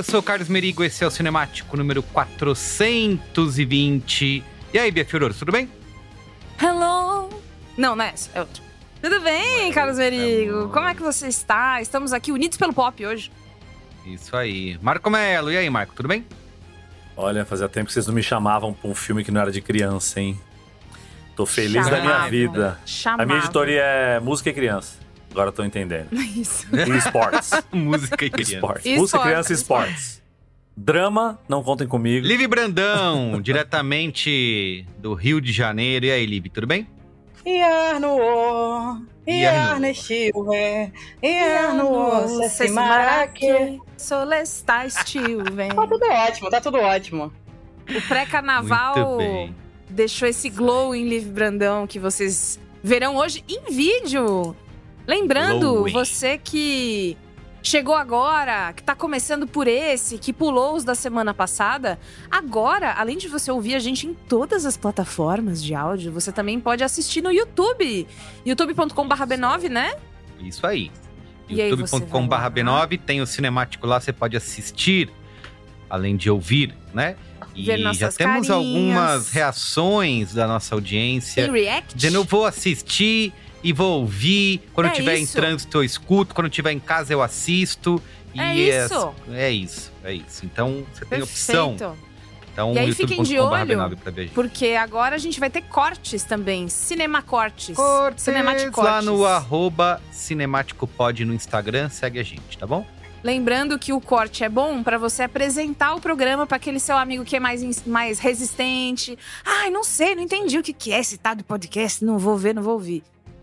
eu sou o Carlos Merigo, esse é o Cinemático número 420. E aí, Bia Fiororo, tudo bem? Hello! Não, não é essa, é outro. Tudo bem, Carlos Merigo? Como é que você está? Estamos aqui unidos pelo pop hoje. Isso aí. Marco Melo, e aí, Marco, tudo bem? Olha, fazia tempo que vocês não me chamavam pra um filme que não era de criança, hein? Tô feliz da minha vida. Chamavam. A minha editoria é música e criança. Agora eu tô entendendo. Isso. E esportes. Música e criança. esportes. E Música, criança e esportes. Drama, não contem comigo. Live Brandão, diretamente do Rio de Janeiro. E aí, Liv, tudo bem? Iar no o, iar no- nestive, iar no o, se maraque. Solestar Steven. Tá tudo ótimo, tá tudo ótimo. O pré-carnaval deixou esse glow em Liv Brandão que vocês verão hoje em vídeo. Lembrando, você que chegou agora, que tá começando por esse, que pulou os da semana passada, agora, além de você ouvir a gente em todas as plataformas de áudio, você também pode assistir no YouTube. youtube.com.br B9, né? Isso aí. Youtube.com.br vai lá. B9, tem o cinemático lá, você pode assistir, além de ouvir, né? E já temos carinhas. algumas reações da nossa audiência. Tem react. Dizendo, eu vou assistir e vou ouvir. Quando eu É estiver em trânsito, eu escuto. Quando eu estiver em casa, eu assisto. E É isso. É isso, é isso. Então, você tem opção. Perfeito. Então, E aí, fiquem de olho, B9 pra ver a gente. Porque agora a gente vai ter cortes também. Cinema cortes. Cortes Cinematic lá cortes. no arroba cinemáticopod no Instagram, segue a gente, tá bom? Lembrando que o corte é bom pra você apresentar o programa pra aquele seu amigo que é mais, mais resistente. Ai, não sei, não entendi o que, que é esse tal do podcast, não vou ver, não vou ouvir.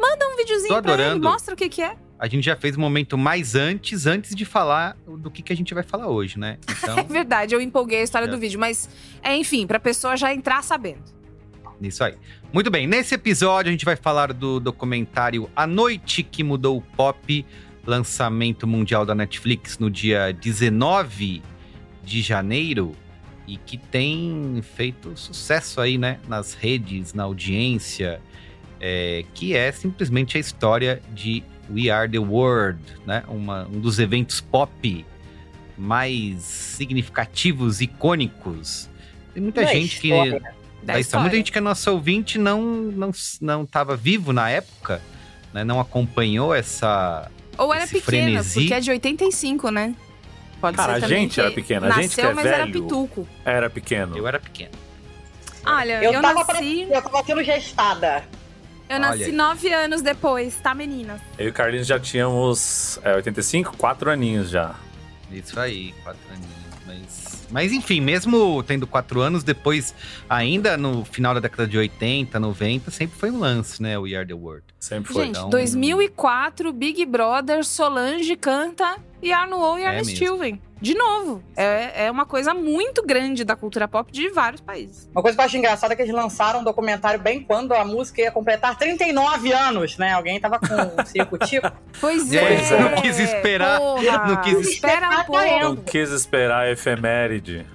Manda um videozinho pra ele, mostra o que, que é. A gente já fez um momento mais antes, antes de falar do que, que a gente vai falar hoje, né? Então, É verdade, eu empolguei a história É. do vídeo, mas é, enfim, pra pessoa já entrar sabendo. Isso aí. Muito bem, nesse episódio a gente vai falar do documentário A Noite que Mudou o Pop, lançamento mundial da Netflix no dia 19 de janeiro e que tem feito sucesso aí, né, nas redes, na audiência, é, que é simplesmente a história de We Are the World, né, uma, um dos eventos pop mais significativos, icônicos. Tem muita Da gente que história. Da da história. Muita gente que é nosso ouvinte não não não estava vivo na época, né? Não acompanhou essa Ou era frenesi. porque é de 85, né? Pode Cara, ser a gente que era pequena, a Nasceu, gente que é mas era velho. pituco. Era pequeno. eu era pequeno. Olha, Eu, eu, tava, pra- nasci... eu tava sendo gestada. Eu nasci Olha aí. nove anos depois, tá, meninas? Eu e o Carlinhos já tínhamos é, 85, quatro aninhos já. Isso aí, quatro aninhos. Mas, mas enfim, mesmo tendo quatro anos, depois, ainda no final da década de 80, 90, sempre foi um lance, né? O We Are The World. Sempre foi. Gente, então- 2004, Big Brother, Solange canta e Arno e É Ernest mesmo. De novo. É, é uma coisa muito grande da cultura pop de vários países. Uma coisa que eu acho engraçada é que eles lançaram um documentário bem quando a música ia completar 39 anos, né? Alguém tava com um circo-tico. Pois Pois é. é, não quis esperar, Porra. não quis Espera um esperar. Não quis esperar a efeméride.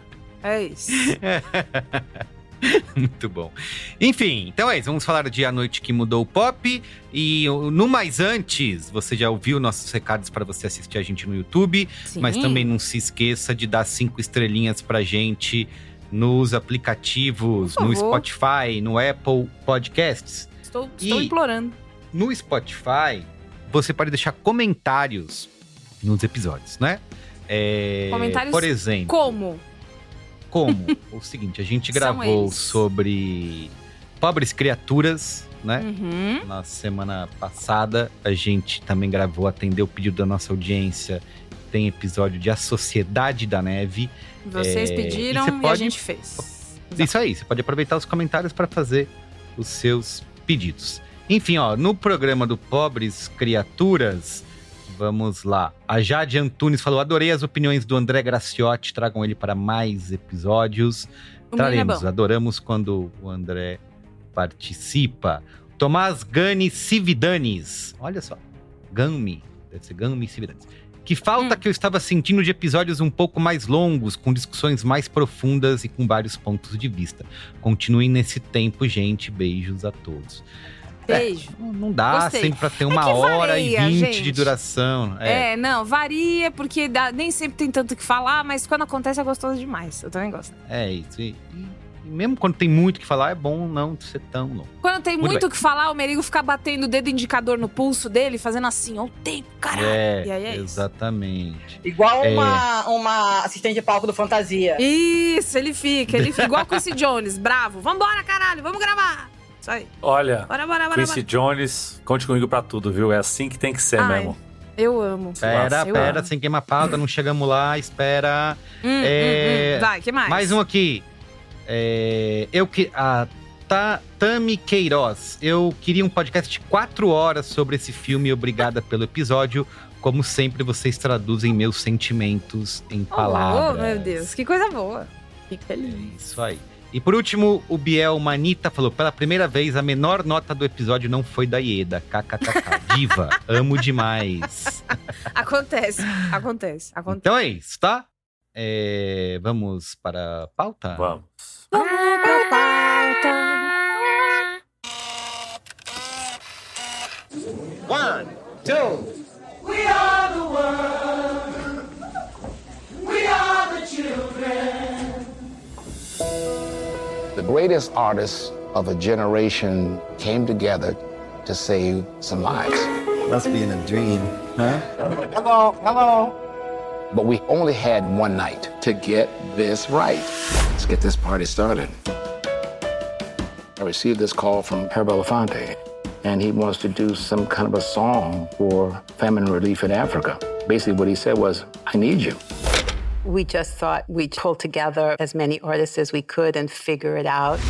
É isso. Muito bom. Enfim, então é isso. Vamos falar de A Noite que Mudou o Pop. E no Mais Antes, você já ouviu nossos recados para você assistir a gente no YouTube. Sim. Mas também não se esqueça de dar cinco estrelinhas pra gente nos aplicativos, no. Spotify, no Apple Podcasts. Estou, estou E- implorando. No Spotify, você pode deixar comentários nos episódios, né? É, Comentários Por exemplo, Como? Como? o seguinte, a gente gravou sobre pobres criaturas, né? Uhum. Na semana passada, a gente também gravou, atendeu o pedido da nossa audiência. Tem episódio de A Sociedade da Neve. Vocês É, pediram e e, você a pode- gente fez. Isso aí, você pode aproveitar os comentários para fazer os seus pedidos. Enfim, ó, no programa do Pobres Criaturas, vamos lá. A Jade Antunes falou: adorei as opiniões do André Graciotti, tragam ele para mais episódios. O é Traremos, bom. adoramos quando o André participa. Tomás Gani Cividanes, olha só, Gami, deve ser Gami Cividanes. Que falta Hum. que eu estava sentindo de episódios um pouco mais longos, com discussões mais profundas e com vários pontos de vista. Continuem nesse tempo, gente. Beijos a todos. Beijo. Não não dá Gostei. sempre pra ter É uma que hora e varia, vinte gente. de duração. É. É, não, varia, porque dá- nem sempre tem tanto o que falar, mas quando acontece é gostoso demais. Eu também gosto. É isso. E, e- e mesmo quando tem muito o que falar, é bom não ser tão longo. Quando tem Muito muito que falar, o Merigo fica batendo o dedo indicador no pulso dele, fazendo assim, ó, o tempo, caralho. É, E aí é isso. exatamente. Igual É. uma, uma assistente de palco do Fantasia. Isso, ele fica, ele fica igual o Quincy Jones, bravo. Vambora, caralho, vamos gravar. Isso aí. Olha, Bora, bora, bora, Quincy bora. Jones, conte comigo pra tudo, viu? É assim que tem que ser Ai, mesmo. Eu amo. Pera, eu pera, amo. sem queimar pauta, não chegamos lá, espera. Hum, É, hum, hum. Vai, que mais? Mais um aqui. É, eu que. A Ta- Tami Queiroz. Eu queria um podcast de quatro horas sobre esse filme. Obrigada pelo episódio. Como sempre, vocês traduzem meus sentimentos em palavras. Oh, meu Deus, que coisa boa. Fico É feliz. isso aí. E por último, o Biel Manita falou: pela primeira vez, a menor nota do episódio não foi da Ieda. KKKK. Diva, amo demais. Acontece, acontece, acontece. Então é isso, tá? É, vamos para a pauta? Vamos. Vamos pra pauta. One, two. We are the world. The greatest artists of a generation came together to save some lives. Must be in a dream, huh? Hello, hello. But we only had one night to get this right. Let's get this party started. I received this call from Herb Elefante, and he wants to do some kind of a song for famine relief in Africa. Basically, what he said was, I need you. We just thought we'd pull together as many artists as we could and figure it out.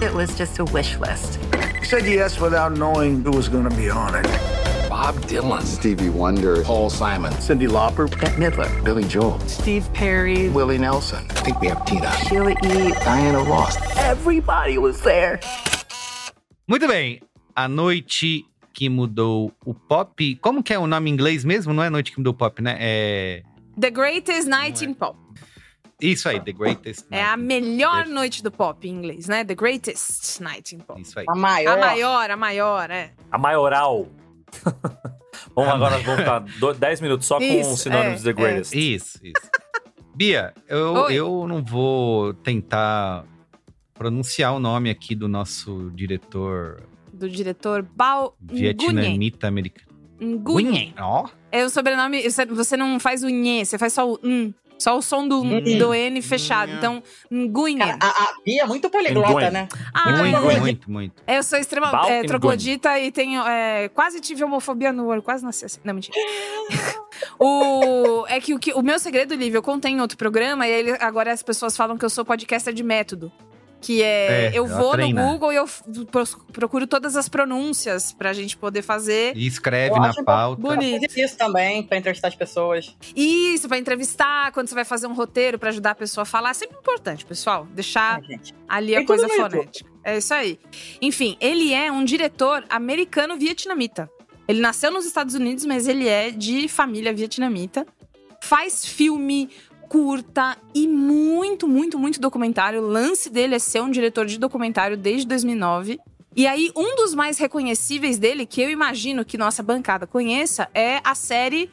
It was just a wish list. Said yes without knowing who was going to be on it. Bob Dylan, Stevie Wonder, Paul Simon, Cindy Lauper, Bette Midler, Billy Joel, Steve Perry, Willie Nelson. I think we have Tina, Sheila E. Diana Ross. Everybody was there. Muito bem. A noite que mudou o pop. Como que é o nome em inglês mesmo? Não é Noite que mudou o pop, né? É. The Greatest Night in Pop. Isso aí, The Greatest. É a Night. melhor noite do pop em inglês, né? The Greatest Night in Pop. Isso aí. A maior. A maior, a maior, é. A maioral. vamos agora, vamos ficar do- 10 minutos só com Isso, os sinônimos é, The Greatest. Isso, isso. Bia, eu, Oi. eu não vou tentar pronunciar o nome aqui do nosso diretor Do diretor Bao Nguyen. vietnamita americano. Nguyen. Ó, É o sobrenome. você- não faz o nhê, você faz só o hum. Só o som do, do N fechado. Então, Nguyen. A, a Bia é muito poliglota, Nguyen. né? Ah, muito, eu- muito, muito. Eu sou extrema Balkan é, troglodita e tenho. é, quase tive homofobia no olho, quase nasci assim. Não, mentira. o, é que o, que o meu segredo, Lívia, eu contei em outro programa e ele- agora as pessoas falam que eu sou podcaster de método. Que é, É, eu vou treina. no Google e eu procuro todas as pronúncias pra gente poder fazer. E escreve Eu na pauta. Bonito. Isso também, pra entrevistar as pessoas. Isso, pra entrevistar, quando você vai fazer um roteiro pra ajudar a pessoa a falar. É sempre importante, pessoal. Deixar gente. ali a Tem coisa fonética. É isso aí. Enfim, ele é um diretor americano-vietnamita. Ele nasceu nos Estados Unidos, mas ele é de família vietnamita. Faz filme, curta e muito, muito, muito documentário. O lance dele é ser um diretor de documentário desde 2009. E aí, um dos mais reconhecíveis dele, que eu imagino que nossa bancada conheça, é a série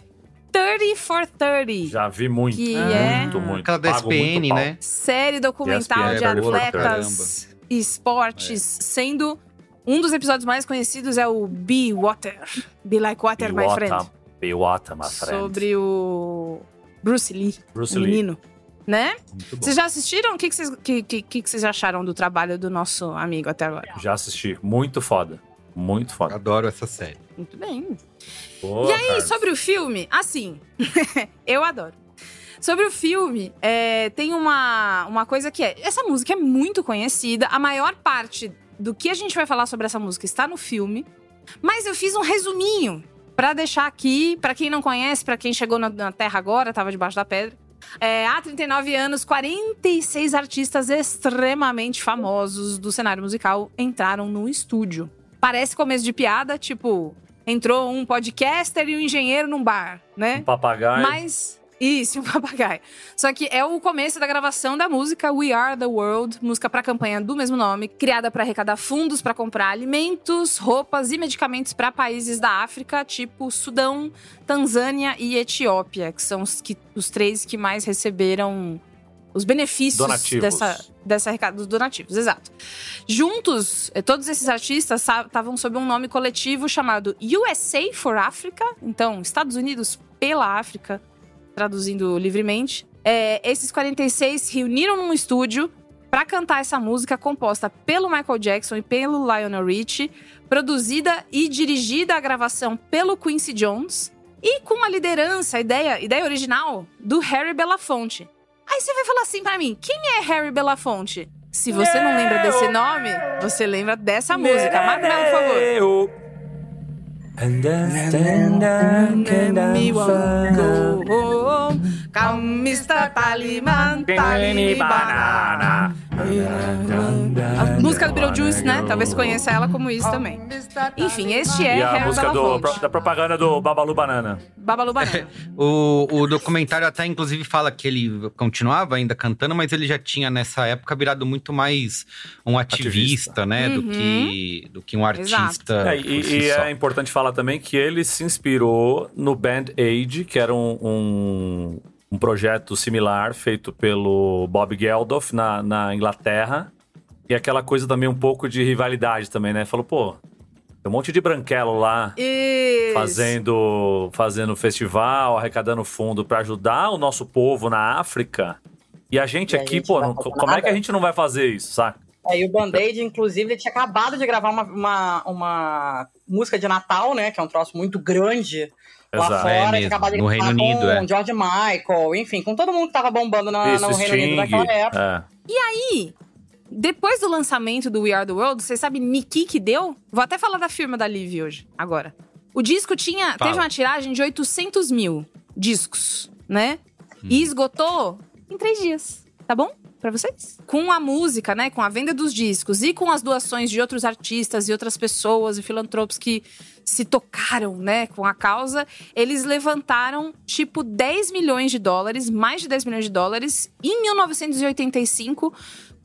30 for 30. Já vi muito. Que muito, é- muito. Aquela da SPN, muito né? série documental ESPN, de é atletas e esportes, É. sendo um dos episódios mais conhecidos é o Be Water. Be Like Water, my Biwata, friend. Biwata, my friend. Sobre o Bruce Lee, Bruce Lee. menino. Né? Muito bom. Vocês já assistiram? O que, que, vocês, que, que, que que vocês acharam do trabalho do nosso amigo até agora? Já assisti. Muito foda. Muito foda. Adoro essa série. Muito bem. Pô, E aí, Carlos. sobre o filme, assim, eu adoro. Sobre o filme, é, tem uma, uma coisa que é. Essa música é muito conhecida. A maior parte do que a gente vai falar sobre essa música está no filme. Mas eu fiz um resuminho pra deixar aqui, pra quem não conhece, pra quem chegou na, na Terra agora, tava debaixo da pedra. É, há 39 anos, 46 artistas extremamente famosos do cenário musical entraram no estúdio. Parece começo de piada, tipo, entrou um podcaster e um engenheiro num bar, né? Um papagaio. Mas. Isso, um papagaio. Só que é o começo da gravação da música We Are the World, música para campanha do mesmo nome, criada para arrecadar fundos para comprar alimentos, roupas e medicamentos para países da África, tipo Sudão, Tanzânia e Etiópia, que são os, que, os três que mais receberam os benefícios Donativos. dessa, dessa arrecada dos donativos, exato. Juntos, eh, todos esses artistas estavam sob um nome coletivo chamado USA for Africa, então Estados Unidos pela África, traduzindo livremente. É, esses 46 se reuniram num estúdio para cantar essa música composta pelo Michael Jackson e pelo Lionel Richie, produzida e dirigida a gravação pelo Quincy Jones e com uma liderança, a ideia, ideia original do Harry Belafonte. Aí você vai falar assim pra mim, quem é Harry Belafonte? Se você não lembra desse nome, você lembra dessa música. Melo, por favor. Eu. And then stand up, Me want go home. Come, Mr. Taliman, Talibana. A música do Beetlejuice, né? Talvez você conheça ela como isso também. Enfim, este é E a música do, da propaganda do Babalu Banana. Babalu Banana. O, o documentário até, inclusive, fala que ele continuava ainda cantando, mas ele já tinha, nessa época, virado muito mais um ativista, né? Do, Uhum. que, do que um artista. É, e si e é importante falar também que ele se inspirou no Band Aid, que era um, um, um projeto similar feito pelo Bob Geldof na, na Inglaterra. E aquela coisa também um pouco de rivalidade também, né? Falou, pô, tem um monte de branquelo lá Isso. fazendo, fazendo festival, arrecadando fundo pra ajudar o nosso povo na África. E a gente E a aqui, gente pô, não como é que a nada. gente não vai fazer isso, saca? Aí o Band-Aid, inclusive, ele tinha acabado de gravar uma, uma, uma música de Natal, né? Que é um troço muito grande lá Exato. fora. É tinha mesmo, acabado de no gravar Reino com Unido, é. George Michael, enfim, com todo mundo que tava bombando na, isso, no Reino Unido naquela época. É. E aí, depois do lançamento do We Are the World, vocês sabem Niki que deu? Vou até falar da firma da Liv hoje, agora. O disco tinha, Fala. teve uma tiragem de 800 mil discos, né? E esgotou em três dias, tá bom? Pra vocês? Com a música, né? Com a venda dos discos e com as doações de outros artistas e outras pessoas e filantropos que se tocaram, né, com a causa, eles levantaram tipo 10 milhões de dólares, mais de 10 milhões de dólares, em 1985,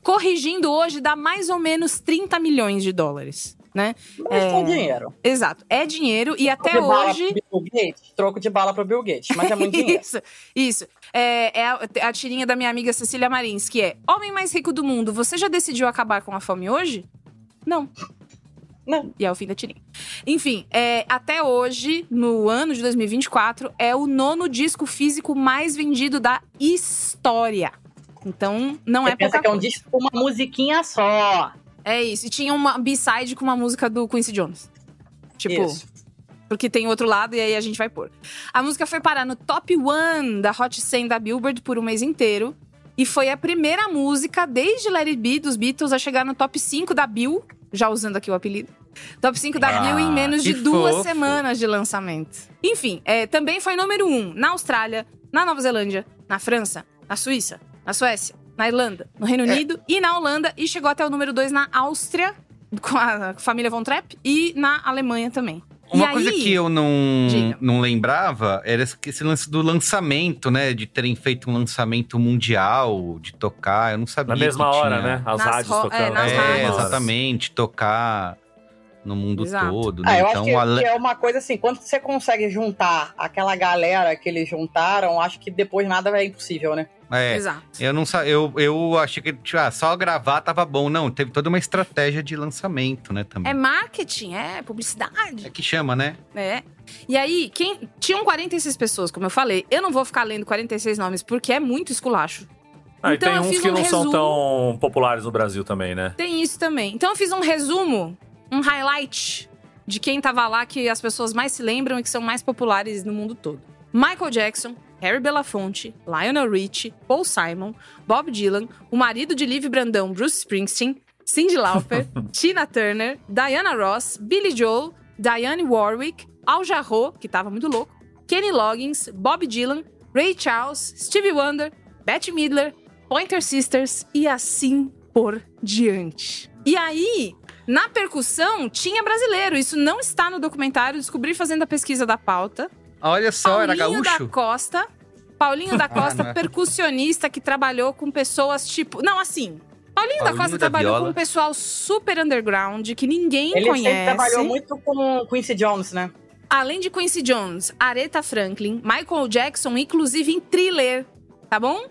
corrigindo hoje dá mais ou menos 30 milhões de dólares, né? Mas com dinheiro. Exato, é dinheiro e até Troco bala hoje Gates, troco de bala pro Bill Gates, mas é muito dinheiro. isso, isso. É, é a, a tirinha da minha amiga Cecília Marins, que é: Homem mais rico do mundo, você já decidiu acabar com a fome hoje? Não. Não. E é o fim da tirinha. Enfim, é, até hoje, no ano de 2024, é o nono disco físico mais vendido da história. Então, não Você é pensa que é um disco com uma musiquinha só. É isso. E tinha uma B-side com uma música do Quincy Jones. Tipo, Isso. porque tem outro lado e aí a gente vai pôr. A música foi parar no top 1 da Hot 100 da Billboard por um mês inteiro. E foi a primeira música desde Let It Be dos Beatles a chegar no top 5 da Bill, já usando aqui o apelido. Top 5 da Ah, Bill em menos de duas fofo. semanas de lançamento. Enfim, é, também foi número 1 na Austrália, na Nova Zelândia, na França, na Suíça, na Suécia, na Irlanda, no Reino É. Unido e na Holanda. E chegou até o número 2 na Áustria, com a família Von Trapp, e na Alemanha também. Uma E coisa aí- que eu não, Diga. não lembrava era esse lance do lançamento, né? De terem feito um lançamento mundial, de tocar. Eu não sabia. Na mesma que hora, tinha... né? As Nas rádios é, tocando. nas É, rádios. exatamente. Tocar no mundo Exato. todo. Ah, Né? eu então, acho que, ale- que é uma coisa assim, quando você consegue juntar aquela galera que eles juntaram, acho que depois nada é impossível, né? É, Exato. eu não sa- eu, eu achei que tipo, ah, só gravar tava bom. Não, teve toda uma estratégia de lançamento, né? Também. É marketing, é publicidade. É que chama, né? É. E aí, quem tinham 46 pessoas, como eu falei. Eu não vou ficar lendo 46 nomes porque é muito esculacho. Ah, e Então tem eu uns fiz que um não são resumo. tão populares no Brasil também, né? Tem isso também. Então eu fiz um resumo, um highlight de quem tava lá que as pessoas mais se lembram e que são mais populares no mundo todo. Michael Jackson, Harry Belafonte, Lionel Richie, Paul Simon, Bob Dylan, o marido de Liv Brandão, Bruce Springsteen, Cyndi Lauper, Tina Turner, Diana Ross, Billy Joel, Diane Warwick, Al Jarreau, que tava muito louco, Kenny Loggins, Bob Dylan, Ray Charles, Stevie Wonder, Bette Midler, Pointer Sisters e assim por diante. E aí, na percussão, tinha brasileiro. Isso não está no documentário. Descobri fazendo a pesquisa da pauta. Olha só, era Paulinho gaúcho. da Costa. Paulinho da Ah, Costa, não é. percussionista que trabalhou com pessoas tipo. Não, assim. Paulinho, da Paulinho Costa da trabalhou Viola. com um pessoal super underground que ninguém Ele conhece. sempre trabalhou muito com Quincy Jones, né? Além de Quincy Jones, Aretha Franklin, Michael Jackson, inclusive em thriller, tá bom?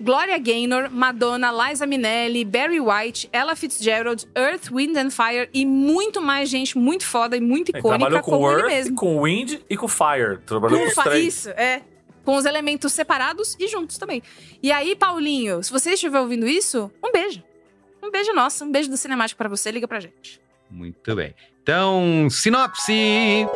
Gloria Gaynor, Madonna, Liza Minnelli, Barry White, Ella Fitzgerald, Earth, Wind and Fire e muito mais gente muito foda e muito Ele icônica trabalhou com como ele Earth, mesmo. com Wind e com Fire. Trabalhou com Com os três. Isso, é. Com os elementos separados e juntos também. E aí, Paulinho, se você estiver ouvindo isso, um beijo. Um beijo nosso, um beijo do Cinemático pra você, liga pra gente. Muito bem. Então, sinopse!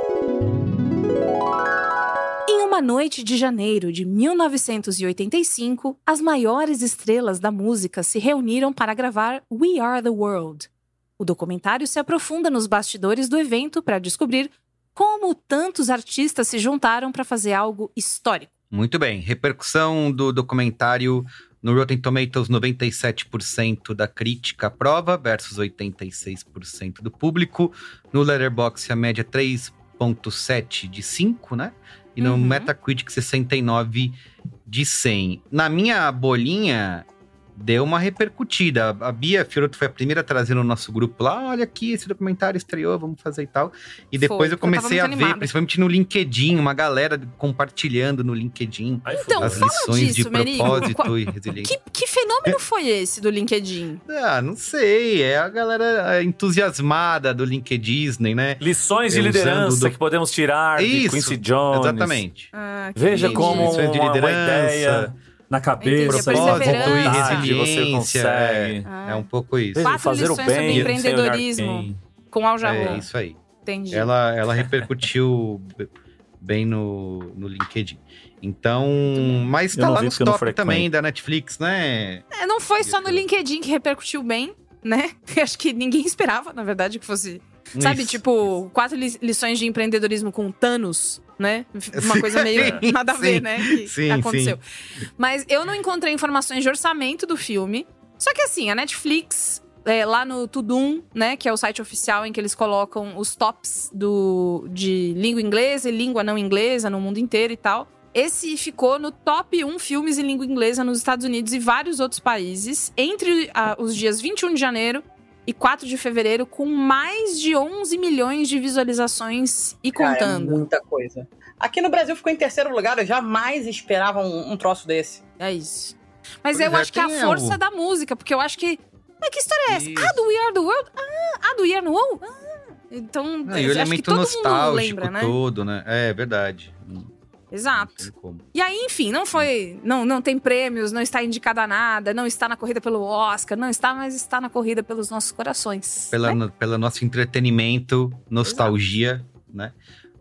Em uma noite de janeiro de 1985, as maiores estrelas da música se reuniram para gravar We Are the World. O documentário se aprofunda nos bastidores do evento para descobrir como tantos artistas se juntaram para fazer algo histórico. Muito bem. Repercussão do documentário no Rotten Tomatoes, 97% da crítica aprova versus 86% do público. No Letterboxd, a média 3.7 de 5, né? E no Uhum. Metacritic, 69 de 100. Na minha bolinha, deu uma repercutida. A Bia Fiorotto foi a primeira a trazer no nosso grupo lá, olha aqui, esse documentário estreou, vamos fazer e tal. E depois Foi, eu porque eu comecei a muito ver, animada. principalmente no LinkedIn, uma galera compartilhando no LinkedIn Então, as fala lições disso, de propósito e resiliência. Que, que fenômeno foi esse do LinkedIn? Ah, não sei, é a galera entusiasmada do LinkedIn, né? Lições de É, liderança do- que podemos tirar de Isso, Quincy Jones. Exatamente. Ah, Veja entendi. como Lições de uma, uma liderança. ideia na cabeça, Entendi, Propósito e resiliência. você consegue. Ah. É um pouco isso. Quatro fazer o bem empreendedorismo. Com Al É Jarreau. isso aí. Entendi. Ela, ela repercutiu bem no, no LinkedIn. Então, mas tá lá nos não top também da Netflix, né? É, não foi só no LinkedIn que repercutiu bem, né? Acho que ninguém esperava, na verdade, que fosse. Sabe, Isso. tipo, quatro li- lições de empreendedorismo com Thanos, né? Uma Sim, coisa meio nada a ver, sim, né? Que sim, aconteceu. Mas eu não encontrei informações de orçamento do filme. Só que assim, a Netflix, é, lá no Tudum, né? Que é o site oficial em que eles colocam os tops do, de língua inglesa e língua não inglesa no mundo inteiro e tal. Esse ficou no top 1 filmes em língua inglesa nos Estados Unidos e vários outros países, entre ah, os dias 21 de janeiro e 4 de fevereiro, com mais de 11 milhões de visualizações e Cara, é contando. muita coisa. Aqui no Brasil ficou em terceiro lugar, eu jamais esperava um, um troço desse. É isso. Mas Pois eu é, acho que é a força da música, porque eu acho que. Mas que história é essa? Isso. Ah, do We Are the World? Ah, ah do We Are the World? Ah, Então, Ah, e o acho que elemento todo mundo nostálgico lembra, né? todo, né? É verdade. Exato. E aí, enfim, não foi. Não, não tem prêmios, não está indicada a nada, não está na corrida pelo Oscar, não está, mas está na corrida pelos nossos corações. Pela, no- pelo nosso entretenimento, nostalgia, né?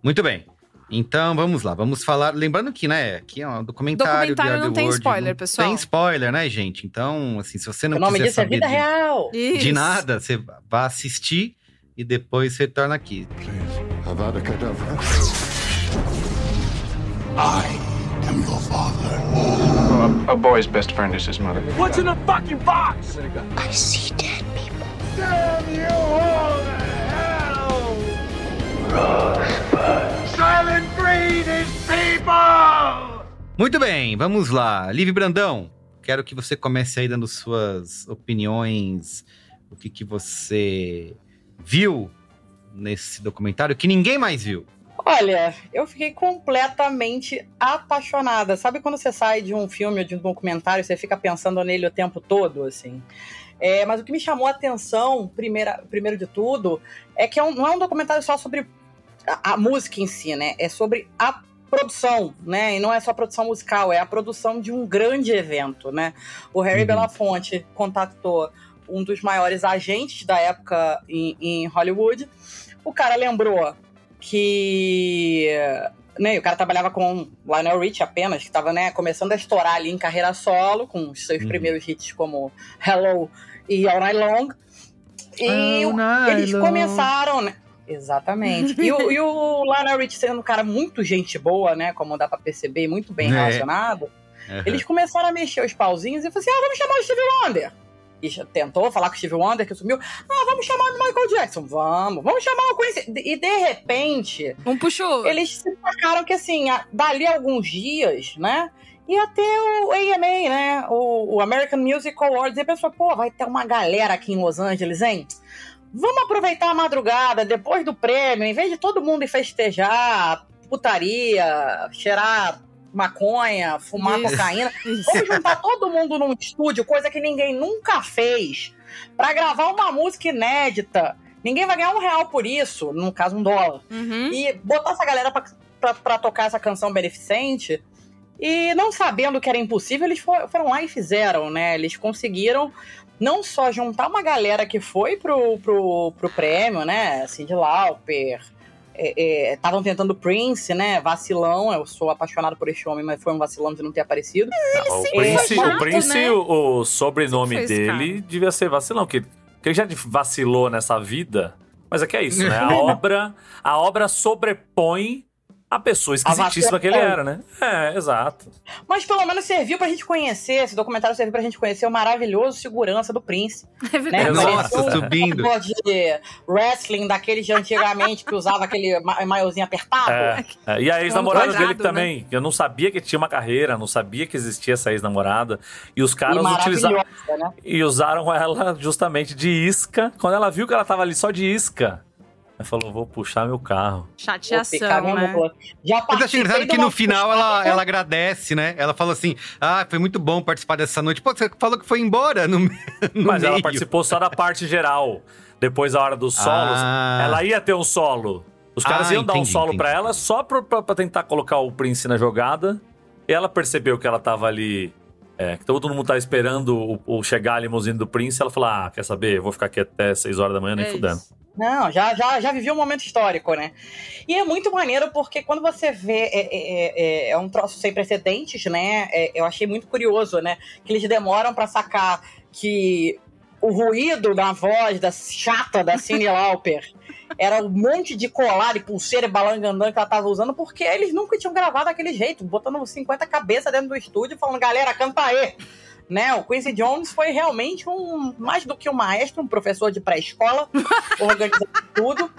Muito bem. Então, vamos lá. Vamos falar... Lembrando que, né, aqui é um documentário... Documentário não tem World, spoiler, não pessoal. Tem spoiler, né, gente? Então, assim, se você não o nome quiser disso é vida de, real. Isso. de nada, você vai assistir e depois retorna aqui. Kedavra. I am your father. A boy's best friend is his mother. What's in the fucking box? I see dead people. Damn you all to hell! Rosebud. Silent breed is people! Muito bem, vamos lá. Liv Brandão, quero que você comece aí dando suas opiniões, o que, que você viu nesse documentário que ninguém mais viu. Olha, eu fiquei completamente apaixonada. Sabe quando você sai de um filme ou de um documentário, você fica pensando nele o tempo todo, assim? É, mas o que me chamou a atenção, primeira, primeiro de tudo, é que é um- não é um documentário só sobre a, a música em si, né? É sobre a produção, né? E não é só a produção musical, é a produção de um grande evento, né? O Harry Uhum. Belafonte contactou um dos maiores agentes da época em, em Hollywood. O cara lembrou que né, o cara trabalhava com Lionel Rich apenas, que estava né, começando a estourar ali em carreira solo, com os seus Uhum. primeiros hits como Hello e All Night Long. E eles Long. começaram, né? Exatamente. E o, e o Lionel Rich sendo um cara muito gente boa, né? Como dá pra perceber, muito bem É. relacionado. Aham. Eles começaram a mexer os pauzinhos e falaram assim: ah, vamos chamar o Steve Wonder. E tentou falar com o Steve Wonder, que sumiu. Ah, vamos chamar o Michael Jackson. Vamos. Vamos chamar o Quincy. E de repente, Um puxou. eles se sacaram que assim, dali alguns dias, né? Ia ter o AMA, né? O, o American Music Awards. E a pessoa, pô, vai ter uma galera aqui em Los Angeles, hein? Vamos aproveitar a madrugada, depois do prêmio, em vez de todo mundo ir festejar, putaria, cheirar maconha, fumar Isso. cocaína. Vamos juntar todo mundo num estúdio, coisa que ninguém nunca fez, pra gravar uma música inédita. Ninguém vai ganhar um real por isso, no caso um dólar. Uhum. E botar essa galera pra, pra, pra tocar essa canção beneficente. E não sabendo que era impossível, eles fo- foram lá e fizeram, né? Eles conseguiram não só juntar uma galera que foi pro, pro, pro prêmio, né? Cindy Lauper. Estavam tentando Prince, né? Vacilão. Eu sou apaixonado por este homem, mas foi um vacilão de não ter aparecido. o sempre Prince, foi o, chato, Prince né? o, o sobrenome dele devia ser vacilão, que, que ele já vacilou nessa vida. Mas é que é isso, né? A obra, a obra sobrepõe a pessoa esquisitíssima que ele era, né? É, exato. Mas pelo menos serviu pra gente conhecer, esse documentário serviu pra gente conhecer o maravilhoso segurança do Prince. É Né? verdade. Nossa, Parecia um subindo. jogador de wrestling daqueles de antigamente que usava aquele ma- maiozinho apertado. É, é. E a ex-namorada dele também. Eu não sabia que tinha uma carreira, não sabia que existia essa ex-namorada. E os E caras utilizaram. maravilhosa, né? E usaram ela justamente de isca. Quando ela viu que ela tava ali só de isca, ela falou: vou puxar meu carro. Chateação, né? Já Mas eu achei engraçado que no final ela, ela agradece, né? Ela falou assim: Ah, foi muito bom participar dessa noite. Pô, você falou que foi embora no, no Mas ela meio. participou só da parte geral. Depois, a hora dos solos, Ah. ela ia ter um solo. Os caras Ah, iam dar um entendi, solo entendi. pra ela só pra, pra- pra tentar colocar o Prince na jogada. E ela percebeu que ela tava ali. é, que todo mundo tá esperando o, o chegar a limusine do Prince. Ela falou: Ah, quer saber? Eu vou ficar aqui até 6 horas da manhã, nem É fudendo. isso. Não, já, já, já vivi um momento histórico, né? E é muito maneiro porque quando você vê, é, é, é, é um troço sem precedentes, né? É, eu achei muito curioso, né? Que eles demoram pra sacar que o ruído da voz da chata da Cindy Lauper era um monte de colar e pulseira e balangandã que ela tava usando, porque eles nunca tinham gravado daquele jeito, botando 50 cabeças dentro do estúdio falando, galera, canta aí! Né, o Quincy Jones foi realmente um mais do que um maestro, um professor de pré-escola, organizando tudo.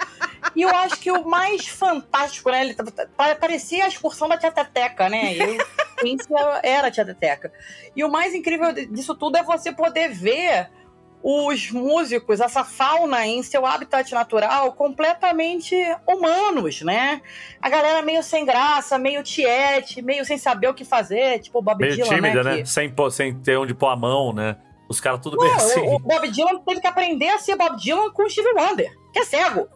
E eu acho que o mais fantástico, né? Ele pa- parecia a excursão da Tia Teteca, né? E o Quincy era a. E o mais incrível disso tudo é você poder ver os músicos, essa fauna em seu habitat natural completamente humanos, né? A galera meio sem graça, meio tiete, meio sem saber o que fazer, tipo o Bob Meio Dylan, tímida, né? né? que- Sem, sem ter onde pôr a mão, né? Os caras tudo bem assim. o, o Bob Dylan teve que aprender a ser Bob Dylan com o Steve Wonder, que é cego.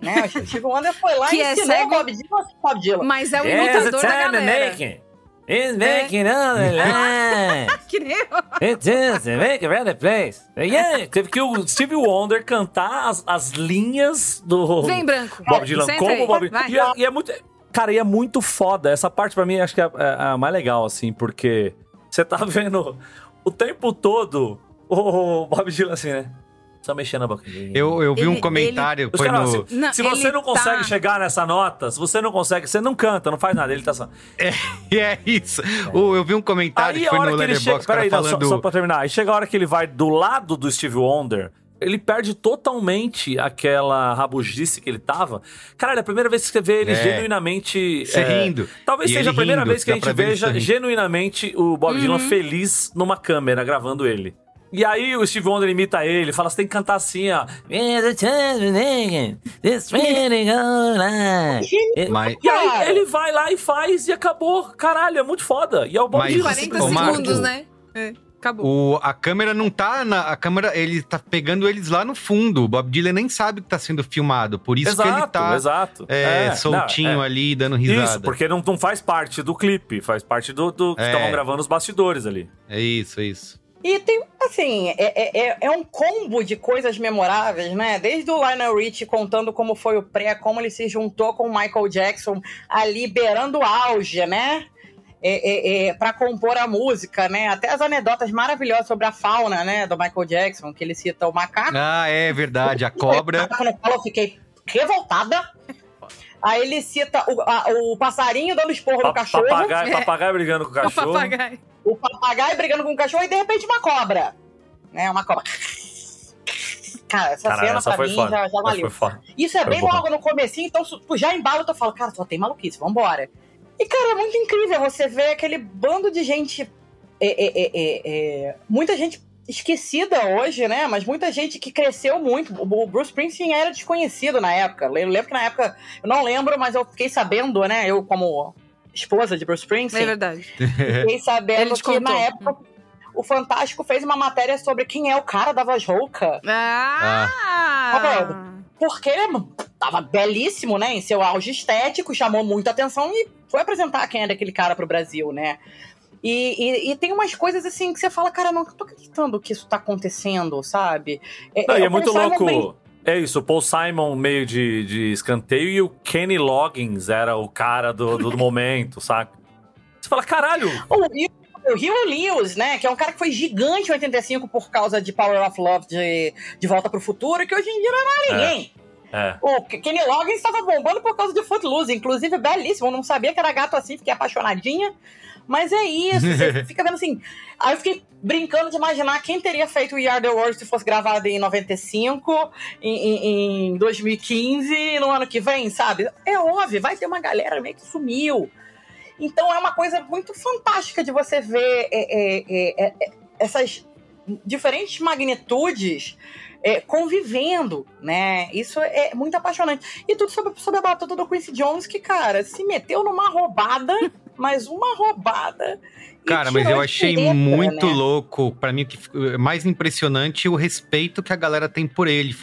Né? O Steve Wonder foi lá Que e é ensinou cego- o Bob Dylan a ser Bob Dylan. Mas é o Yes, imitador da galera. make it. It's making all the line. Que nem eu. It is make around the place. Yeah, teve que o Steve Wonder cantar as, as linhas do Vem, branco. Bob Dylan Senta como aí. Bob Vai. e é, e é muito. Cara, e é muito foda. Essa parte pra mim acho que é, é a mais legal, assim, porque você tá vendo o tempo todo o Bob Dylan assim, né? Só mexendo a boca. Eu, eu vi um Ele- comentário, Os foi caras, no... se, Não, se você ele não consegue tá- chegar nessa nota, se você não consegue, você não canta, não faz nada. Ele tá só. E é isso. O- eu vi um comentário Aí que a foi hora no que ele chega. Letterboxd, o cara Peraí, não, só, falando... só pra terminar. Aí chega a hora que ele vai do lado do Steve Wonder. Ele perde totalmente aquela rabugice que ele tava. Caralho, é a primeira vez que você vê ele É. genuinamente. Se é, rindo. Talvez E seja a ele primeira rindo, vez que a gente ele veja genuinamente o Bob Dylan feliz numa câmera gravando ele. E aí o Steve Wonder imita ele, fala, você tem que cantar assim, ó. Mas, E aí ele vai lá e faz e acabou. Caralho, é muito foda. E é o Bob Mas- Dylan. 40 Ô, Marco. segundos, né? É, acabou. o, a câmera não tá na... A câmera, ele tá pegando eles lá no fundo. O Bob Dylan nem sabe que tá sendo filmado. Por isso que ele Exato, tá exato. é, É, soltinho não, é. ali, dando risada. Isso, porque não, não faz parte do clipe, faz parte do, do que É. estavam gravando os bastidores ali. É isso, é isso. E tem, assim, é, é, é- é um combo de coisas memoráveis, né? Desde o Lionel Richie contando como foi o pré, como ele se juntou com o Michael Jackson ali beirando o auge, né? É, é, é, para compor a música, né? Até as anedotas maravilhosas sobre a fauna, né? Do Michael Jackson, que ele cita o macaco. Ah, é verdade. A cobra... Quando eu fiquei revoltada. Aí ele cita o, a- o passarinho dando esporro no Pa- cachorro. papagaio, É. papagaio brigando com o O cachorro. papagaio. o papagaio brigando com o cachorro e de repente uma cobra. Né? Uma cobra. Cara, essa Caralho, cena essa pra mim foda. já, já valeu. Isso é Foi bem boa. logo no comecinho, então já embala, tu fala, cara, só tem maluquice, vambora. E, cara, é muito incrível você ver aquele bando de gente. é, é, é, é, é, muita gente esquecida hoje, né? Mas muita gente que cresceu muito. O Bruce Springsteen era desconhecido na época. Eu lembro que na época, eu não lembro, mas eu fiquei sabendo, né? Eu, como esposa de Bruce É Springsteen, verdade. fiquei sabendo que na contou. época o Fantástico fez uma matéria sobre quem é o cara da voz rouca. Ah! Porque ele tava belíssimo, né? Em seu auge estético, chamou muita atenção e foi apresentar quem era aquele cara pro Brasil, né? E, e- e tem umas coisas assim que você fala, cara, não tô acreditando que isso tá acontecendo, sabe? Não, e é o muito louco. bem- É isso, o Paul Simon meio de, de escanteio e o Kenny Loggins era o cara do, do momento, saca? Você fala, caralho, O Rio, Lewis, né? Que é um cara que foi gigante em 85 por causa de Power of Love de, de Volta pro Futuro, que hoje em dia não é mais ninguém. é. O Kenny Loggins estava bombando por causa de Footloose, inclusive belíssimo. Eu não sabia que era gato assim, fiquei apaixonadinha. Mas é isso, você fica vendo assim. Aí eu fiquei brincando de imaginar quem teria feito o We Are the World se fosse gravado em 95, em, em, em 2015, no ano que vem, sabe? É óbvio, vai ter uma galera meio que sumiu. Então é uma coisa muito fantástica de você ver é, é, é, é, essas diferentes magnitudes é, convivendo, né? Isso é muito apaixonante. E tudo sobre, sobre a batuta do Quincy Jones, que, cara, se meteu numa roubada, mas uma roubada. Cara, mas eu achei letra, muito né? louco. Pra mim, o que mais impressionante é o respeito que a galera tem por ele.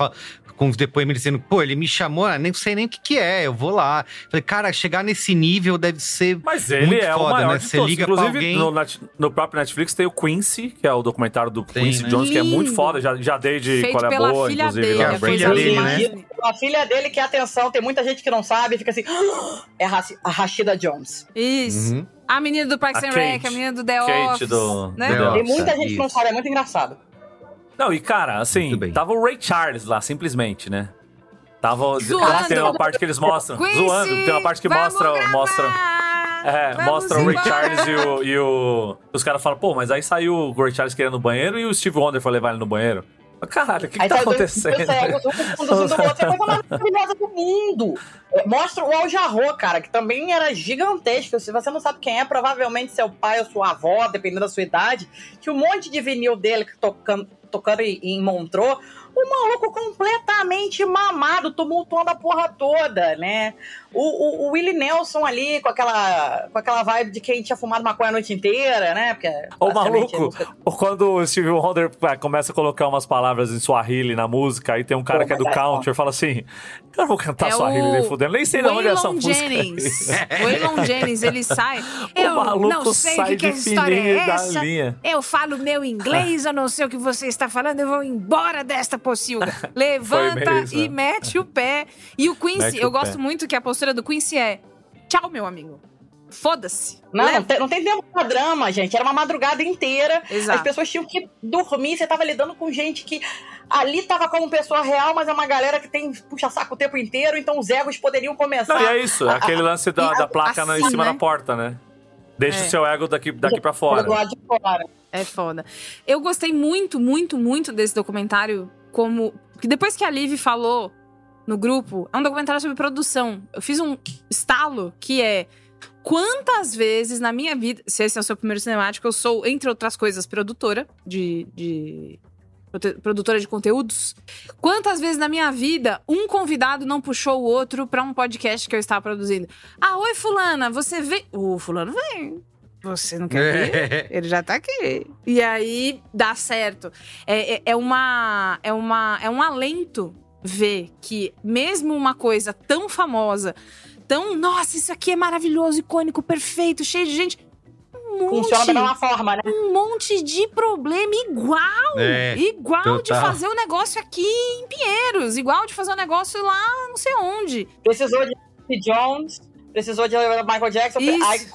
Com os depoimentos dizendo, pô, ele me chamou, ah, nem sei nem o que, que é, eu vou lá. Falei, cara, chegar nesse nível deve ser. Mas ele muito é o foda, maior né? Você todos. liga pra Inclusive, alguém. no, Net- no próprio Netflix tem o Quincy, que é o documentário do Tem, Quincy né? Jones, que é muito Lindo. foda. Já, já dei de Feito qual é pela boa, filha inclusive. dele, na a a filha dele, né? A filha dele, que atenção, tem muita gente que não sabe, fica assim, "Ah, é a Rashida Jones. Isso. Uhum. A menina do Parks and Rec, a menina do The Kate Office. do- né? The Tem muita gente que não sabe, é muito engraçado. Não, e cara, assim, tava o Ray Charles lá, simplesmente, né? Tava. Zoando. Tem uma parte que eles mostram. Quincy, zoando, tem uma parte que mostra. gravar! mostra é, Vamos mostra o Ray embora! Charles e o, e o- Os caras falam, pô, mas aí saiu o Ray Charles querendo no banheiro e o Steve Wonder foi levar ele no banheiro. Caralho, o que, que tá acontecendo? dois cegos, um conduzindo o outro, é a coisa mais maravilhosa do mundo. É, Mostra o Al Jarreau, cara, que também era gigantesco. Se você não sabe quem é, provavelmente seu pai ou sua avó, dependendo da sua idade, tinha um monte de vinil dele que tocando, tocando em Montreux. O maluco completamente mamado, tumultuando a porra toda, né? O, o, o Willie Nelson ali, com aquela, com aquela vibe de quem tinha fumado maconha a noite inteira, né? Porque, O basicamente, maluco, quando o Steve Wonder é, começa a colocar umas palavras em Swahili na música, aí tem um cara Pô, que é do é country e fala assim: Eu não vou cantar É Swahili o nem fudendo, nem sei de onde é essa Waylon música. Jennings. Waylon Jennings, ele sai. O Eu maluco não sei o sai que, que a história é essa. linha. Eu falo meu inglês, eu não sei o que você está falando, eu vou embora desta pocilga. Levanta e mete o pé. E o Quincy, Mete eu o gosto pé. muito que a postura do Quincy é: tchau, meu amigo. Foda-se. Não, não tem, não tem tempo pra drama, gente. Era uma madrugada inteira. Exato. As pessoas tinham que dormir. Você tava lidando com gente que ali tava como pessoa real, mas é uma galera que tem puxa-saco o tempo inteiro, então os egos poderiam começar. Não, e é isso, é aquele lance da, E da placa na- em assim, cima né? da porta, né? Deixa É. o seu ego daqui, daqui pra Do fora. lado de fora. É foda. Eu gostei muito, muito, muito desse documentário, como. Depois que a Liv falou no grupo, é um documentário sobre produção. Eu fiz um estalo que é. Quantas vezes na minha vida, se esse é o seu primeiro cinemático, eu sou, entre outras coisas, produtora de. de produtora de conteúdos. Quantas vezes na minha vida um convidado não puxou o outro pra um podcast que eu estava produzindo? Ah, oi, Fulana, você vem. O Fulano vem. Você não quer vir? Ele já tá aqui. E aí dá certo. É, é, é uma, é, uma, é um alento ver que, mesmo uma coisa tão famosa, tão. Nossa, isso aqui é maravilhoso, icônico, perfeito, cheio de gente. Um monte, Funciona da mesma forma, né? um monte de problema igual. É, igual de total. fazer o negócio aqui em Pinheiros. Igual de fazer o negócio lá não sei onde. Precisou de Jones, precisou de Michael Jackson. Isso. Aí,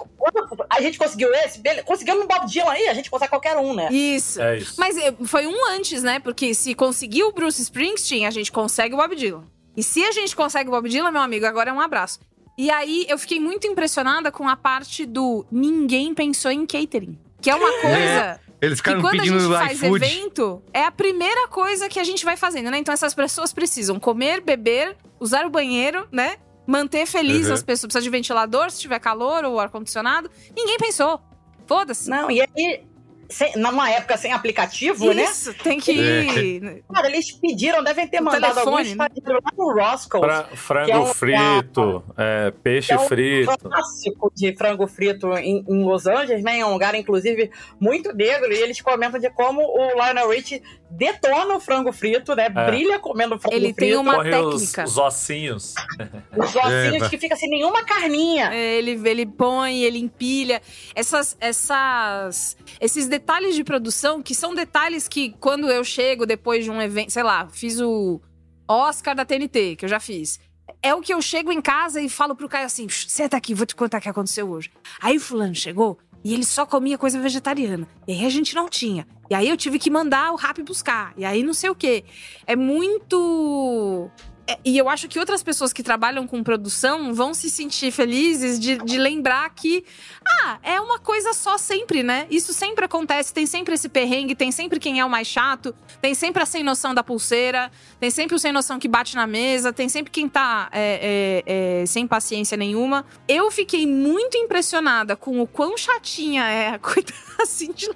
a gente conseguiu esse, beleza, conseguiu no Bob Dylan aí, a gente consegue qualquer um, né? Isso. É isso. Mas eh, foi um antes, né? Porque se conseguiu o Bruce Springsteen, a gente consegue o Bob Dylan. E se a gente consegue o Bob Dylan, meu amigo, agora é um abraço. E aí eu fiquei muito impressionada com a parte do ninguém pensou em catering. Que é uma coisa. Eles Que ficaram quando a gente faz iFood. evento, é a primeira coisa que a gente vai fazendo, né? Então essas pessoas precisam comer, beber, usar o banheiro, né? Manter feliz Uhum. as pessoas. Precisa de ventilador, se tiver calor ou ar-condicionado. Ninguém pensou. Foda-se. Não, e aí, sem- numa época sem aplicativo, né? Isso, tem que É. ir. Cara, eles pediram, devem ter O mandado telefone, alguns né? lá no Roscoe's. Fra- frango é um- frito, é, peixe é um frito. clássico de frango frito em, em Los Angeles, né? É um lugar, inclusive, muito negro. E eles comentam de como o Lionel Rich detona o frango frito, né? É. Brilha comendo frango Ele frito. tem uma Corre os, técnica. os ossinhos. Os ossinhos É, que fica sem nenhuma carninha. É, Ele, ele põe, ele empilha. Essas, essas, esses detalhes de produção, que são detalhes que, quando eu chego depois de um evento, sei lá, fiz o Oscar da TNT, que eu já fiz. É o que eu chego em casa e falo pro Caio assim: "Shh, senta aqui, vou te contar o que aconteceu hoje. Aí o fulano chegou e ele só comia coisa vegetariana. E aí a gente não tinha. E aí eu tive que mandar o rap buscar. E aí não sei o quê. É muito. É, e eu acho que outras pessoas que trabalham com produção vão se sentir felizes de, de lembrar que, ah, é uma coisa só sempre, né? Isso sempre acontece, tem sempre esse perrengue, tem sempre quem é o mais chato, tem sempre a sem noção da pulseira, tem sempre o sem noção que bate na mesa, tem sempre quem tá é, é, é, sem paciência nenhuma. Eu fiquei muito impressionada com o quão chatinha é a coisa assim de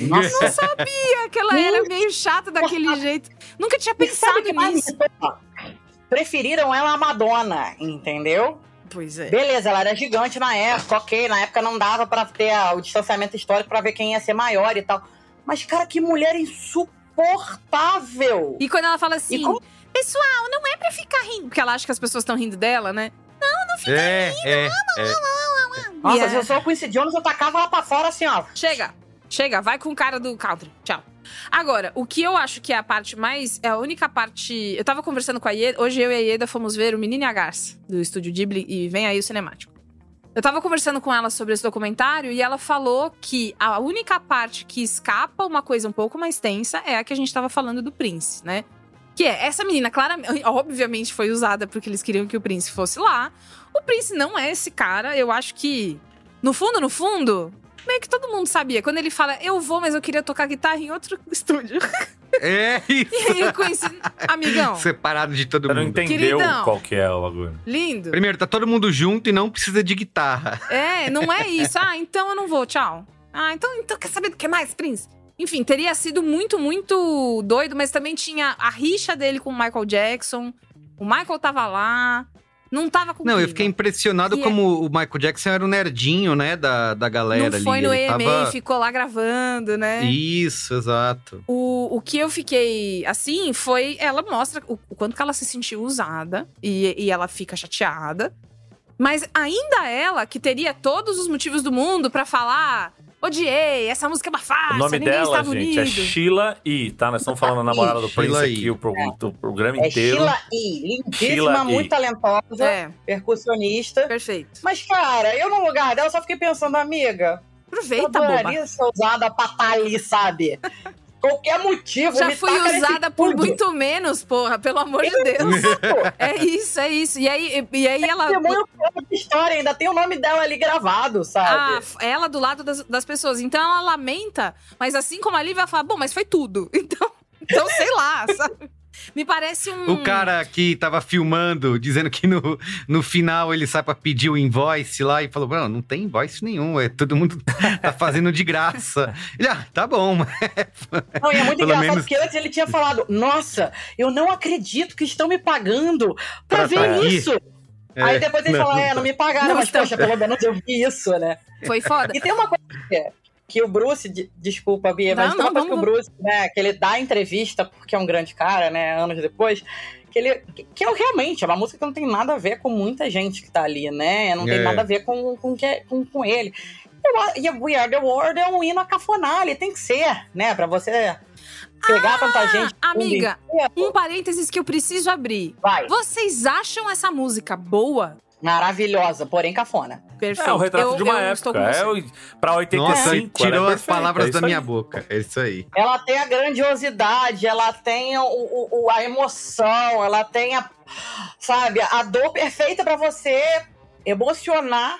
Nossa. Não sabia que ela era meio chata daquele jeito. Nunca tinha pensado nisso. Preferiram ela a Madonna, entendeu? Pois é. Beleza, ela era gigante na época, ok. Na época não dava pra ter o distanciamento histórico pra ver quem ia ser maior e tal. Mas, cara, que mulher insuportável! E quando ela fala assim, como- pessoal, não é pra ficar rindo, porque ela acha que as pessoas estão rindo dela, né? É, é, é. Nossa, é- se eu sou o Quincy Jones, eu tacava ela pra fora assim, ó. Chega, chega, vai com o cara do country. Tchau. Agora, o que eu acho que é a parte mais. É a única parte. Eu tava conversando com a Ieda. Hoje eu e a Ieda fomos ver o Menino e a Garça, do estúdio Ghibli, e vem aí o cinemático. Eu tava conversando com ela sobre esse documentário e ela falou que a única parte que escapa uma coisa um pouco mais tensa é a que a gente tava falando do Prince, né? Que é, essa menina, claramente, obviamente foi usada porque eles queriam que o Prince fosse lá. O Prince não é esse cara, eu acho que, no fundo, no fundo, meio que todo mundo sabia. Quando ele fala, eu vou, mas eu queria tocar guitarra em outro estúdio. É isso. E aí eu conheci, amigão, Separado de todo não mundo. entendeu Queridão. qual que é o bagulho. lindo. Primeiro, tá todo mundo junto e não precisa de guitarra. É, não é isso. Ah, então eu não vou, tchau. Ah, então, então quer saber do que mais, Prince? Enfim, teria sido muito, muito doido, mas também tinha a rixa dele com o Michael Jackson. O Michael tava lá. Não tava com Não, eu fiquei impressionado E é- como o Michael Jackson era o nerdinho, né, da, da galera Não ali. foi no Ele EMA, tava- ficou lá gravando, né? Isso, exato. O, o que eu fiquei assim foi. Ela mostra o, o quanto que ela se sentiu usada e, e ela fica chateada. Mas ainda ela, que teria todos os motivos do mundo pra falar: odiei, essa música é uma farsa, O nome ninguém dela, gente, unido. é Sheila E, tá? Nós estamos falando a namorada do Prince E. aqui o, pro- o programa É inteiro. Sheila E, lindíssima, Sheila E. muito talentosa, É, percussionista. perfeito. Mas, cara, eu no lugar dela só fiquei pensando, amiga, eu Aproveita, boba. adoraria ser usada pra tá ali, sabe? Qualquer motivo. Já fui usada por tudo. muito menos, porra, pelo amor de Deus. É isso, é isso. E aí, e aí ela. Testemunho de história, ainda tem o nome dela ali gravado, Ah, sabe? f- ela do lado das, das pessoas. Então ela lamenta, mas assim como a Lívia ela fala, bom, mas foi tudo. Então, então sei lá, sabe? Me parece um. O cara que tava filmando, dizendo que no, no final ele sai pra pedir o invoice lá e falou: Não, não tem invoice nenhum, é, todo mundo tá fazendo de graça. Ele, ah, tá bom. Não, e é muito Pelo engraçado menos- porque antes ele tinha falado: Nossa, eu não acredito que estão me pagando pra, Pra ver tá aqui." isso. É, Aí depois ele não, fala: É, não me pagaram, Não mas estão. poxa, pelo menos eu vi isso, né? Foi foda. E tem uma coisa que, que o Bruce, de- desculpa, Bia, mas Não, tem uma coisa que o Bruce, né, que ele dá entrevista, porque é um grande cara, né, anos depois, que ele. Que, que é realmente é uma música que não tem nada a ver com muita gente que tá ali, né? Não tem É. nada a ver com, com, que, com, com ele. E We Are the World é um hino a cafonar, ele tem que ser, né? Pra você pegar tanta gente. Ah, amiga, um parênteses que eu preciso abrir. Vai. Vocês acham essa música boa? Maravilhosa, porém cafona. Perfeito. É o retrato Eu- de uma época. É o, pra 85. Nossa, ela tirou é as palavras é da minha aí. boca. É isso aí. Ela tem a grandiosidade, ela tem o, o- o- a emoção, ela tem a, sabe, a dor perfeita pra você emocionar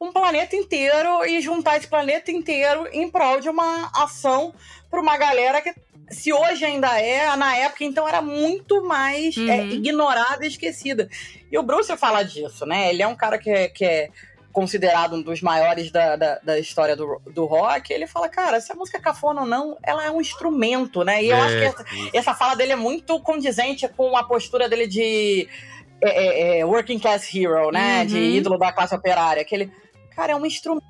um planeta inteiro e juntar esse planeta inteiro em prol de uma ação pra uma galera que, se hoje ainda é, na época então era muito mais Uhum. é, ignorada e esquecida. E o Bruce fala disso, né? Ele é um cara que é, que é considerado um dos maiores da, da, da história do, do rock. Ele fala, cara, se a música é cafona ou não, ela é um instrumento, né? E eu É, acho que essa, essa fala dele é muito condizente com a postura dele de é, é, é, working class hero, né? Uhum. De ídolo da classe operária. Que ele, cara, é um instrumento.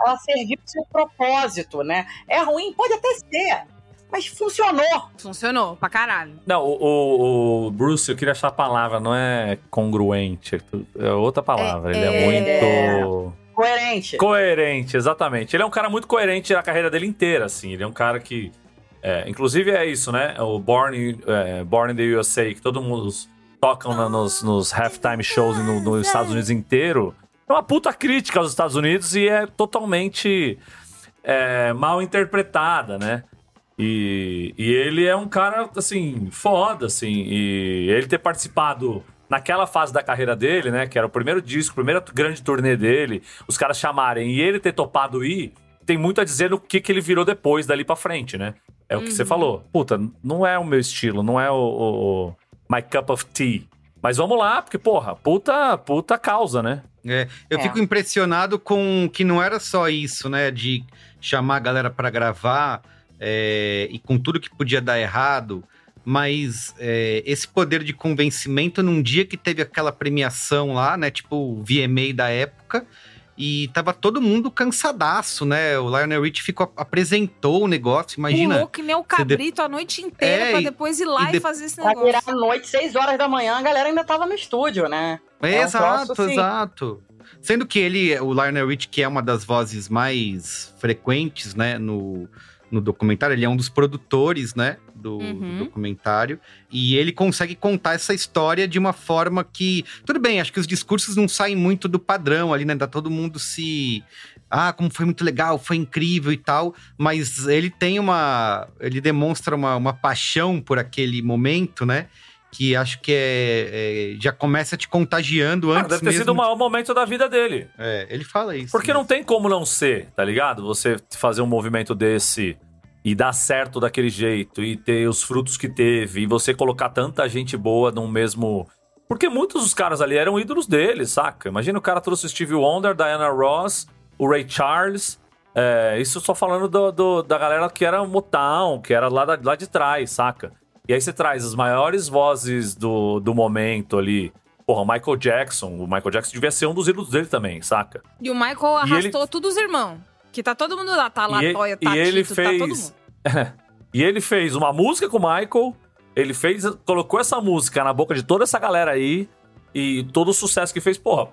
Ela serviu pro seu propósito, né? É ruim? Pode até ser. Mas funcionou. Funcionou, pra caralho. Não, o, o- o Bruce, eu queria achar a palavra, não é congruente, é outra palavra. ele é, É. muito. Coerente. Coerente, exatamente. Ele é um cara muito coerente na carreira dele inteira, assim. Ele é um cara que. é, inclusive é isso, né? O Born, é, Born in the USA, que todo mundo tocam na- nos, nos halftime shows no- nos Estados Unidos inteiro. É uma puta crítica aos Estados Unidos e é totalmente é, mal interpretada, né? E, e ele é um cara, assim, foda, assim. E ele ter participado naquela fase da carreira dele, né? Que era o primeiro disco, o primeiro grande turnê dele, os caras chamarem e ele ter topado ir, tem muito a dizer no que, que ele virou depois, dali pra frente, né? É o que você falou. Puta, não é o meu estilo, não é o, o- o my cup of tea. Mas vamos lá, porque, porra, puta, puta causa, né? É, eu É. fico impressionado com que não era só isso, né? De chamar a galera pra gravar é, e com tudo que podia dar errado, mas é, esse poder de convencimento num dia que teve aquela premiação lá, né? Tipo o VMA da época. E tava todo mundo cansadaço, né? O Lionel Rich ficou, apresentou o negócio, imagina. Pulou que nem o cabrito a noite inteira É, pra depois ir lá e e, de- fazer esse Pra negócio. virar a noite, 6 horas da manhã, a galera ainda tava no estúdio, né? É um exato, troço, assim. exato. Sendo que ele, o Lionel Rich, que é uma das vozes mais frequentes, né, no, no documentário, ele é um dos produtores, né, do, do Uhum. documentário. E ele consegue contar essa história de uma forma que. Tudo bem, acho que os discursos não saem muito do padrão ali, né? Tá todo mundo se. Ah, como foi muito legal, foi incrível e tal. Mas ele tem uma. Ele demonstra uma, uma paixão por aquele momento, né? Que acho que é, é- já começa te contagiando Cara, antes deve ter mesmo. sido o maior momento da vida dele. É, ele fala isso. Porque não tem como não ser, tá ligado? Você fazer um movimento desse e dar certo daquele jeito e ter os frutos que teve e você colocar tanta gente boa num mesmo. Porque muitos dos caras ali eram ídolos dele, saca? Imagina o cara trouxe o Steve Wonder, Diana Ross, o Ray Charles É, isso só falando do, do- da galera que era Motown, que era lá, da- lá de trás, saca? E aí você traz as maiores vozes do, do momento ali. Porra, o Michael Jackson. O Michael Jackson devia ser um dos ídolos dele também, saca? E o Michael E ele- arrastou todos os irmãos. Que tá todo mundo lá. Tá lá, e, e- Toya, e tá ele Tito, tá todo fez. mundo. e ele fez uma música com o Michael. Ele fez. Colocou essa música na boca de toda essa galera aí. E todo o sucesso que fez, porra.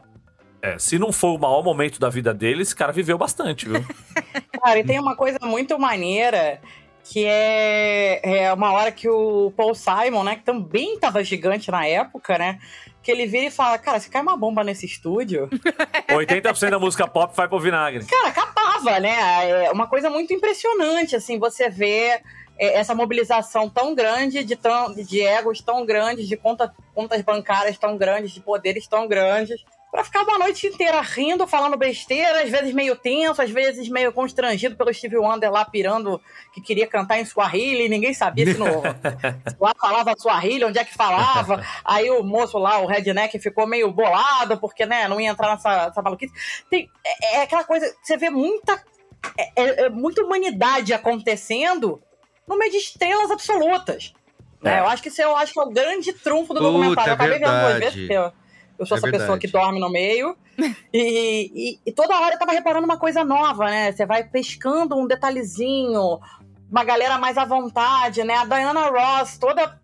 É, se não for o maior momento da vida dele, esse cara viveu bastante, viu? Cara, e tem uma coisa muito maneira que é, é uma hora que o Paul Simon, né, que também tava gigante na época, né, que ele vira e fala, cara, se cai uma bomba nesse estúdio, 80% da música pop vai pro vinagre. cara, acabava, né? É uma coisa muito impressionante, assim, você vê é, essa mobilização tão grande de, tão, de egos tão grandes, de conta, contas bancárias tão grandes, de poderes tão grandes, pra ficar uma noite inteira rindo, falando besteira, às vezes meio tenso, às vezes meio constrangido pelo Steve Wonder lá pirando que queria cantar em Swahili, e ninguém sabia se, no, lá falava Swahili, onde é que falava. Aí o moço lá, o redneck, ficou meio bolado, porque, né, não ia entrar nessa, nessa maluquice. Tem, é, é aquela coisa, você vê muita, é, é- é muita humanidade acontecendo no meio de estrelas absolutas. né? É. Eu acho que isso é, eu acho que é o grande trunfo do Puta, documentário. é eu acabei vendo duas vezes, porque eu, sou É essa pessoa verdade. que dorme no meio. E, e- e toda hora eu tava reparando uma coisa nova, né? Você vai pescando um detalhezinho, uma galera mais à vontade, né? A Diana Ross, toda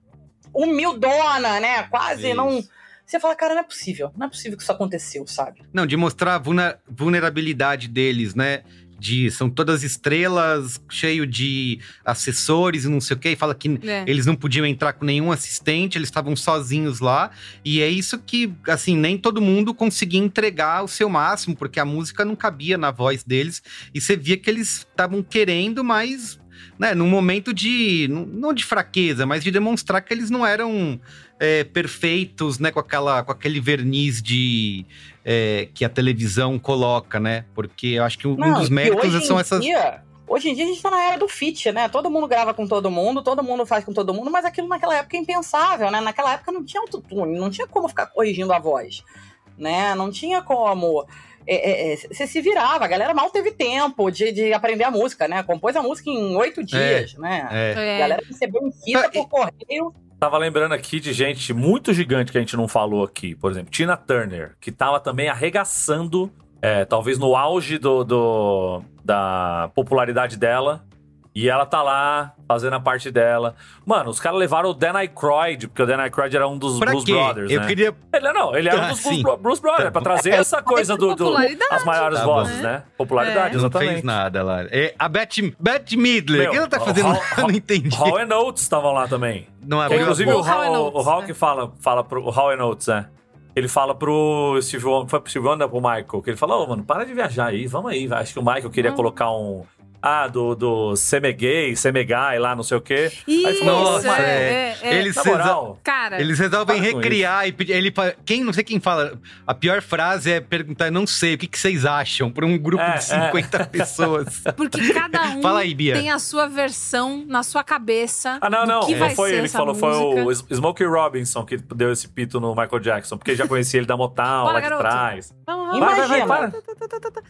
humildona, né? Quase Isso. não. Você fala, cara, não é possível. Não é possível que isso aconteceu, sabe? Não, de mostrar a vulnerabilidade deles, né? De, são todas estrelas, cheio de assessores e não sei o quê. E fala que É. eles não podiam entrar com nenhum assistente, eles estavam sozinhos lá. E é isso que, assim, nem todo mundo conseguia entregar o seu máximo, porque a música não cabia na voz deles. E você via que eles estavam querendo, mas, né, num momento de. não- Não de fraqueza, mas de demonstrar que eles não eram é, perfeitos, né, com, aquela, com aquele verniz de. é, que a televisão coloca, né? Porque eu acho que um Não, dos méritos hoje são em essas. Dia, hoje em dia a gente tá na era do fit, né? Todo mundo grava com todo mundo, todo mundo faz com todo mundo, mas aquilo naquela época é impensável, né? Naquela época não tinha autotune, não tinha como ficar corrigindo a voz, né? Não tinha como. é, é, é, Você se virava, a galera mal teve tempo de, de aprender a música, né? Compôs a música em oito dias, né? é. A galera recebeu em fita por correio. Tava lembrando aqui de gente muito gigante que a gente não falou aqui. Por exemplo, Tina Turner, que tava também arregaçando, é, talvez no auge do, do- da popularidade dela. E ela tá lá, fazendo a parte dela. Mano, os caras levaram o Dan Aykroyd, porque o Dan Aykroyd era um dos Pra Blues quê? Brothers, Eu né? queria. Ele não, ele era um Ah, dos Blues, sim. Blues Brothers, Tá pra trazer essa coisa do, do popularidade, as maiores Tá vozes, bom. né? Popularidade, Não exatamente. fez nada lá. É, a Beth, Beth Midler, o que ela tá fazendo? Hall- lá? Eu não entendi. Hall and Oates estavam lá também. Não a inclusive o. Hall Hall, o Hall né? que fala, fala pro o Hall and Oates, né? Ele fala pro Steve Wonder, foi pro Steve Wonder pro Michael, que ele fala, ô, mano, para de viajar aí, vamos aí. vai." Acho que o Michael queria Hum. colocar um. Ah, do, do Semegay, Semegai lá, não sei o quê. Aí Isso, falou, Nossa, "Mas, é. é, é. Eles, moral, Cara, eles resolvem Para recriar e pedir. Ele, quem, não sei quem fala. A pior frase é perguntar, não sei, o que, que vocês acham? Pra um grupo É, de 50 pessoas. porque cada um Fala aí, Bia. tem a sua versão na sua cabeça. Ah, não, não. que não vai foi ser ele que falou, música. foi o Smokey Robinson que deu esse pito no Michael Jackson, porque já conhecia ele da Motown, Bora, lá de garoto. trás. Vamos, vamos. Vai, vai, vai, Imagina. para.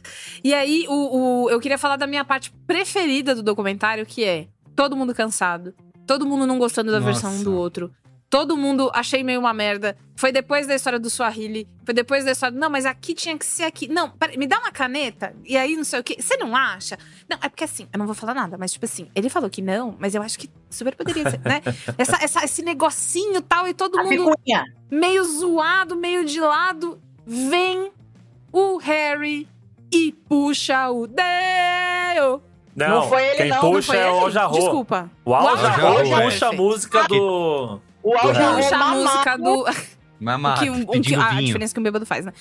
E aí, o, o- eu queria falar da minha parte preferida do documentário, que é todo mundo cansado, todo mundo não gostando da Nossa. versão um do outro. Todo mundo achei meio uma merda. Foi depois da história do Swahili. Foi depois da história. Não, mas aqui tinha que ser aqui. Não, pera, me dá uma caneta. E aí não sei o quê. Você não acha? Não, é porque assim, eu não vou falar nada, mas tipo assim, ele falou que não, mas eu acho que super poderia ser, né? Essa, essa- esse negocinho tal, e todo A mundo picuinha. meio zoado, meio de lado, vem o Harry e puxa o Dale. Não, Não foi ele, quem não, não puxa Foi é o ele? Al Jarreau. Desculpa. O Al Al Jarreau Jarreau, puxa a música do... O Al Jarreau Puxa a música do. Mamado, que, um- um que- pedindo a vinho. diferença que um bêbado faz, né?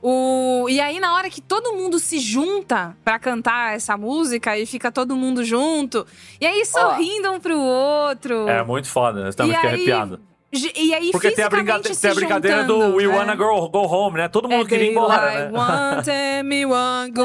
O, e aí, na hora que todo mundo se junta pra cantar essa música e fica todo mundo junto, e aí sorrindo um pro outro. É muito foda, eu também E E aí, Porque tem a, fisicamente brinca- se tem a brincadeira do juntando, We é. Wanna Go, go Home, né? Todo mundo É queria ir embora, daylight, né? Time me one go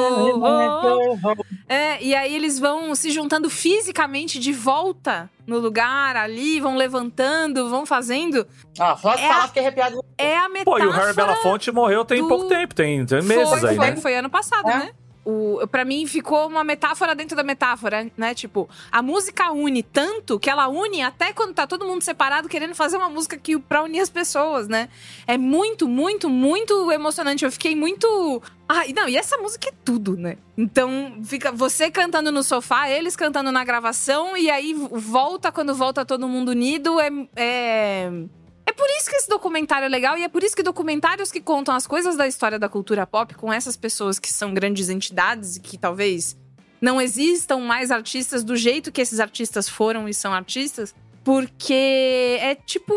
home. É, e aí eles vão se juntando fisicamente de volta no lugar ali, vão levantando, vão fazendo. Ó, só É falar a- fiquei arrepiado. É a Pô, metáfora. e o Harry Belafonte morreu tem do- pouco tempo, tem, tem meses foi, aí, foi, né? foi ano passado, É. né? O, pra mim ficou uma metáfora dentro da metáfora, né? Tipo, a música une tanto que ela une até quando tá todo mundo separado querendo fazer uma música que pra unir as pessoas, né? É muito, muito, muito emocionante. Eu fiquei muito. Ah, não, e essa música é tudo, né? Então, fica você cantando no sofá, eles cantando na gravação, e aí volta quando volta todo mundo unido. É. é... É por isso que esse documentário é legal e é por isso que documentários que contam as coisas da história da cultura pop com essas pessoas que são grandes entidades e que talvez não existam mais artistas do jeito que esses artistas foram e são artistas, porque é tipo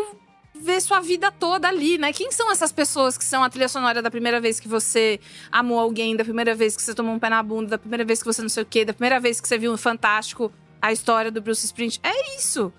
ver sua vida toda ali, né? Quem são essas pessoas que são a trilha sonora da primeira vez que você amou alguém, da primeira vez que você tomou um pé na bunda, da primeira vez que você não sei o quê, da primeira vez que você viu um Fantástico, a história do Bruce Springsteen? É isso.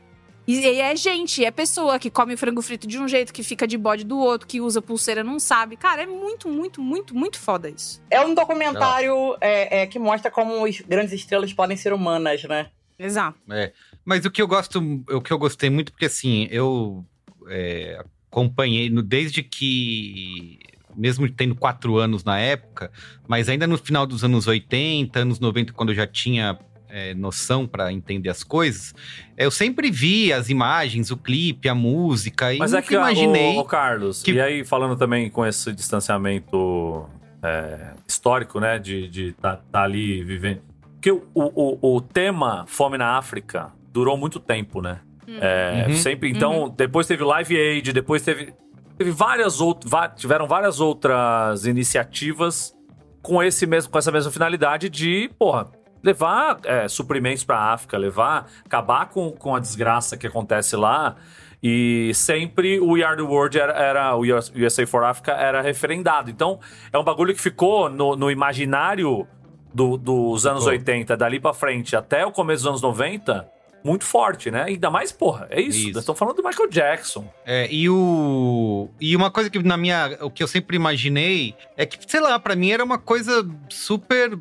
E, e é gente, é pessoa que come frango frito de um jeito, que fica de bode do outro, que usa pulseira, não sabe. Cara, é muito, muito, muito, muito foda isso. É um documentário é, é, que mostra como as grandes estrelas podem ser humanas, né? Exato. É. Mas o que eu gosto, o que eu gostei muito, porque assim, eu é, acompanhei no, desde que. Mesmo tendo quatro anos na época, mas ainda no final dos anos 80, anos 90, quando eu já tinha é, noção para entender as coisas, eu sempre vi as imagens, o clipe, a música, e Mas é que, imaginei. O, Carlos, que- e aí falando também com esse distanciamento é, histórico, né, de estar tá, tá ali vivendo. Porque o, o, o tema Fome na África durou muito tempo, né? É, Uhum. Sempre. Então, depois teve Live Aid, depois teve. Teve várias outras. Tiveram várias outras iniciativas com esse mesmo, com essa mesma finalidade de, porra, levar é, suprimentos pra África, levar, acabar com, com a desgraça que acontece lá. E sempre o We Are the World era, era o US USA for Africa era referendado. Então, é um bagulho que ficou no, no imaginário do- dos anos Ficou. 80, dali pra frente, até o começo dos anos 90, muito forte, né? Ainda mais, porra, é isso. Isso. Estamos falando do Michael Jackson. É, e o. E uma coisa que na minha. O que eu sempre imaginei é que, sei lá, pra mim era uma coisa super.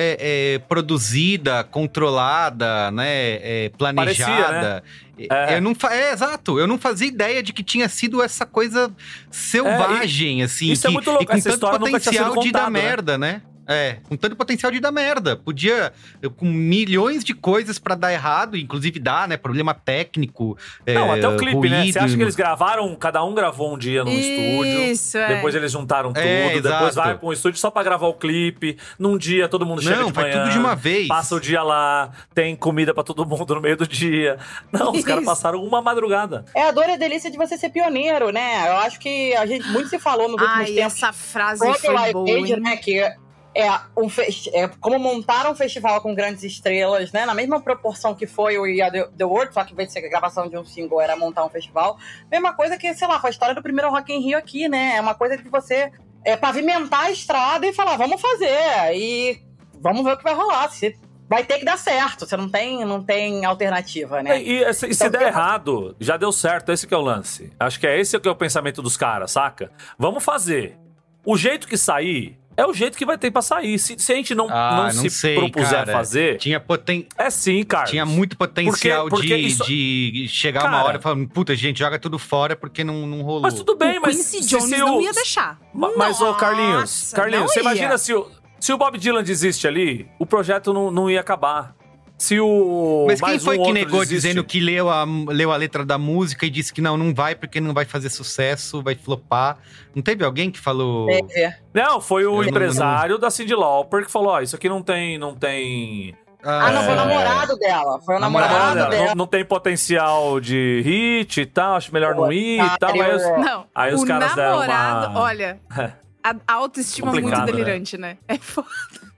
É, é, produzida, controlada, né? é, planejada. É. Eu não é, exato. Eu não fazia ideia de que tinha sido essa coisa selvagem, assim. isso é que- muito louco. E com Essa tanto potencial de dar né? merda, né? É, com tanto potencial de dar merda. Podia, com milhões de coisas pra dar errado, inclusive dar, né? Problema técnico. Não, é, até o clipe, né? Você acha ruído. que eles gravaram, cada um gravou um dia num estúdio. Isso, é. Depois eles juntaram tudo, É, depois exato. vai pra um estúdio só pra gravar o clipe. Num dia todo mundo chega Não, de vai manhã, tudo de uma vez. Passa o dia lá, tem comida pra todo mundo no meio do dia. Não, os caras Isso. passaram uma madrugada. É a dor e a delícia de você ser pioneiro, né? Eu acho que a gente muito se falou nos últimos Ai, tempos essa frase foi boa, hein? né? Que é, um é como montar um festival com grandes estrelas, né? Na mesma proporção que foi o The, The World, só que em vez de ser a gravação de um single, era montar um festival. Mesma coisa que, sei lá, foi a história do primeiro Rock in Rio aqui, né? É uma coisa de você é, pavimentar a estrada e falar, vamos fazer. E vamos ver o que vai rolar. Se vai ter que dar certo. Você não tem, não tem alternativa, né? E, e se, e se Então, der eu- errado, já deu certo. Esse que é o lance. Acho que é esse que é o pensamento dos caras, saca? Vamos fazer. O jeito que sair é o jeito que vai ter pra sair. Se, se a gente não, Ah, não, não se sei, propuser cara. fazer, Tinha, poten... é sim, cara. Tinha muito potencial Porque- porque de, isso- de chegar Cara- uma hora e falar, puta, gente, joga tudo fora porque não, não rolou. Mas tudo bem, o mas. Quincy se- Jones se não o- ia deixar. Ma- Mas, ô, Carlinhos, Nossa, Carlinhos, você ia. imagina se o, se o Bob Dylan desiste ali, o projeto não, não ia acabar. Se o. Mas quem mais foi um que negou desiste? dizendo que leu a, leu a letra da música e disse que não, não vai porque não vai fazer sucesso, vai flopar? Não teve alguém que falou. Teve. Não, foi o Eu não- empresário da Cindy Lauper que falou: ó, isso aqui não tem. Não tem. Ah, não, foi o É. namorado dela. Foi o Namorado namorado Nada, dela. não, não tem potencial de hit e tal, acho melhor não ir e tal. Aí, os- Não, Aí os o caras deram namorado, uma- olha, a autoestima Complicado, muito né? delirante, né? É foda.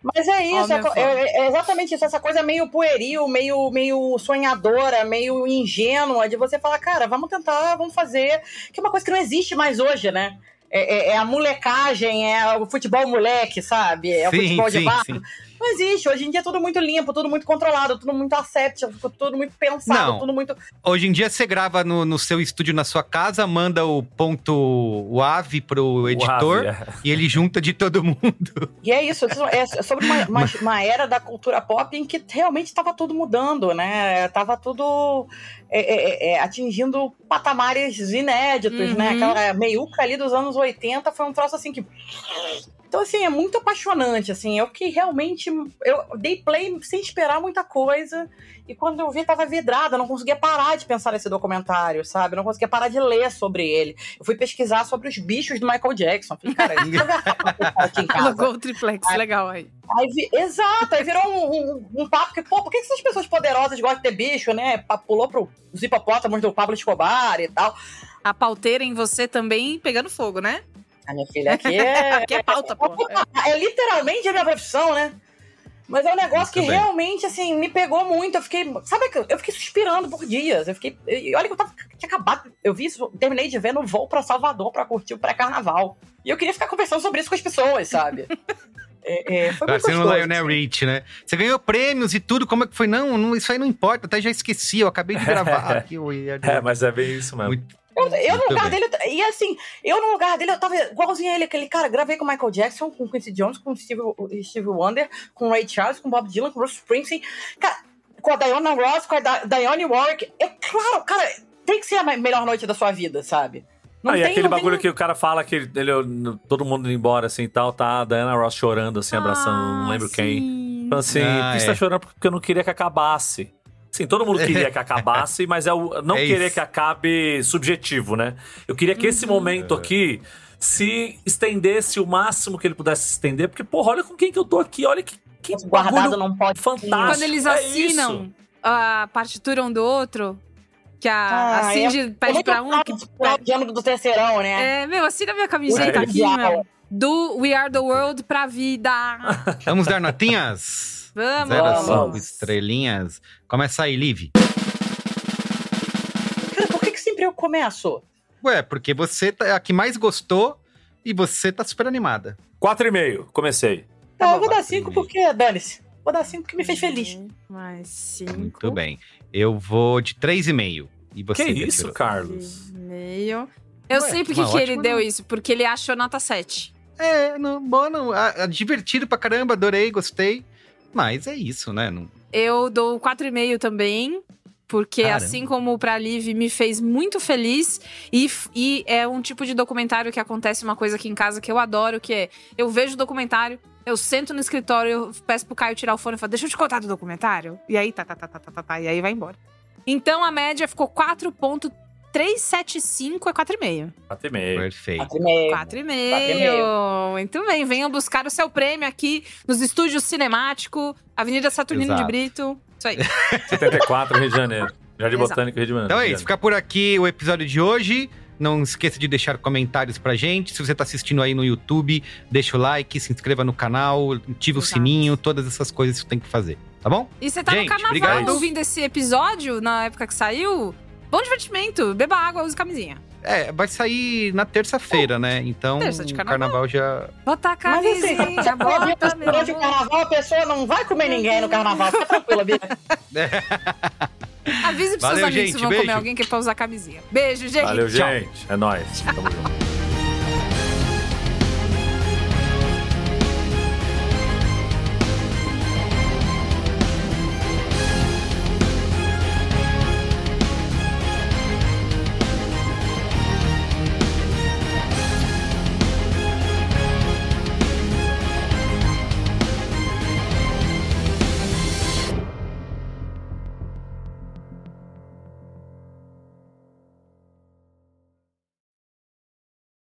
Mas é isso, Homem é, é exatamente isso, essa coisa meio pueril, meio, meio sonhadora, meio ingênua, de você falar, cara, vamos tentar, vamos fazer, que é uma coisa que não existe mais hoje, né? É, é- é a molecagem, é o futebol moleque, sabe? É o Sim, futebol de sim, barco. sim. Não existe, hoje em dia é tudo muito limpo, tudo muito controlado, tudo muito aséptico, tudo muito pensado, Não. tudo muito... Hoje em dia você grava no, no seu estúdio na sua casa, manda o ponto o AVE pro editor AVE, é. e ele junta de todo mundo. E é isso, é sobre uma, uma, uma era da cultura pop em que realmente estava tudo mudando, né? Tava tudo é, é, é, atingindo patamares inéditos, Uhum. né? Aquela meiuca ali dos anos 80 foi um troço assim que Então, assim, é muito apaixonante, assim. Eu que realmente. Eu dei play sem esperar muita coisa. E quando eu vi, tava vidrada, não conseguia parar de pensar nesse documentário, sabe? Não conseguia parar de ler sobre ele. Eu fui pesquisar sobre os bichos do Michael Jackson. Falei, cara, isso é aqui em casa. O triplex, Aí- legal aí. Aí vi- exato, aí virou um, um- um papo que, pô, por que essas pessoas poderosas gostam de ter bicho, né? Pulou pro os hipopótamos do Pablo Escobar e tal. A pauteira em você também pegando fogo, né? A minha filha aqui é. Aqui é pauta, pô. É literalmente a minha profissão, né? Mas é um negócio que Muito realmente, assim, me pegou muito. Eu fiquei. Sabe que eu fiquei suspirando por dias. Eu fiquei. E olha que eu tava. Tinha acabado. Eu vi isso, terminei de ver no voo pra Salvador pra curtir o pré-carnaval. E eu queria ficar conversando sobre isso com as pessoas, sabe? É, é, foi muito Parecendo o gostoso. Lionel Rich, né? Você ganhou prêmios e tudo, como é que foi? Não, não, isso aí não importa, até já esqueci, eu acabei de gravar aqui. o Weird É, mas é bem isso mesmo. Eu, eu no lugar bem. dele, e assim, eu no lugar dele, eu tava igualzinho a ele, aquele cara, gravei com o Michael Jackson, com o Quincy Jones, com Steve, Steve Wonder, com o Ray Charles, com o Bob Dylan, com o Bruce Springsteen, cara, com a Diana Ross, com a Dionne Warwick. É claro, cara, tem que ser a me- melhor noite da sua vida, sabe? Não Ah, e tem- aquele não tem- bagulho que o cara fala que ele, ele- todo mundo indo embora assim e tal, tá a Diana Ross chorando, assim, abraçando, não lembro quem. Falando assim, Ah, por que você é. tá chorando porque eu não queria que acabasse. Sim, todo mundo queria que acabasse, mas é o não É querer isso. que acabe subjetivo, né? Eu queria que esse momento aqui se estendesse o máximo que ele pudesse se estender, porque, porra, olha com quem que eu tô aqui, olha que, que guardado não pode. fantástico. Quando eles é assinam isso. a partitura um do outro, que a, a Ah, Cindy é- pede pra um que. final de ano do terceirão, né? É, meu, assina minha camiseta É. aqui, meu. Do We Are the World pra vida. Vamos dar notinhas? Vamos. Zero a cinco Vamos. estrelinhas. Começa aí, Liv. Cara, por que, que sempre eu começo? Ué, porque você tá, é a que mais gostou e você tá super animada. Quatro e meio, comecei. Não, eu vou dar quatro e cinco meio. porque, dane-se. Vou dar cinco porque me fez feliz. Mais cinco. Muito bem. Eu vou de 3,5. E você, que isso, Carlos? Meio. Eu Ué, sei porque que ele ótima deu isso, porque ele achou nota 7. É, não, bom, não. Ah, ah, divertido pra caramba, adorei, gostei. Mas é isso, né? Não, Eu dou 4,5 também, porque Caramba. assim como pra Liv me fez muito feliz e, e é um tipo de documentário que acontece uma coisa aqui em casa que eu adoro, que é eu vejo o documentário, eu sento no escritório, eu peço pro Caio tirar o fone e falo, deixa eu te contar do documentário. E aí tá, tá, tá, tá, tá, tá, tá, e aí vai embora. Então a média ficou 4.375 é 4,5. Quatro e meio. perfeito. Quatro e meio. 4,5. Muito bem, venham buscar o seu prêmio aqui nos estúdios Cinemático, Avenida Saturnino Exato. de Brito. Isso aí. 74, Rio de Janeiro. Jardim Exato. Botânico, Rio de Janeiro. Então é isso, fica por aqui o episódio de hoje. Não esqueça de deixar comentários pra gente. Se você tá assistindo aí no YouTube, deixa o like, se inscreva no canal, ativa o Exato. sininho, todas essas coisas que você tem que fazer, tá bom? E você tá Gente, no carnaval obrigado. ouvindo esse episódio, na época que saiu? Bom divertimento, beba água, use camisinha. É, vai sair na terça-feira, né? Então, Terça de o carnaval. carnaval já. Bota a Mas assim, camisinha, você pode bota ir durante o meu. carnaval, a pessoa não vai comer ninguém no carnaval. Fica tranquila, Bia. Avise pros seus Valeu, amigos gente, se vão beijo. comer alguém que é pra usar camisinha. Beijo, gente. Valeu, Tchau. gente. É nóis. Tamo junto.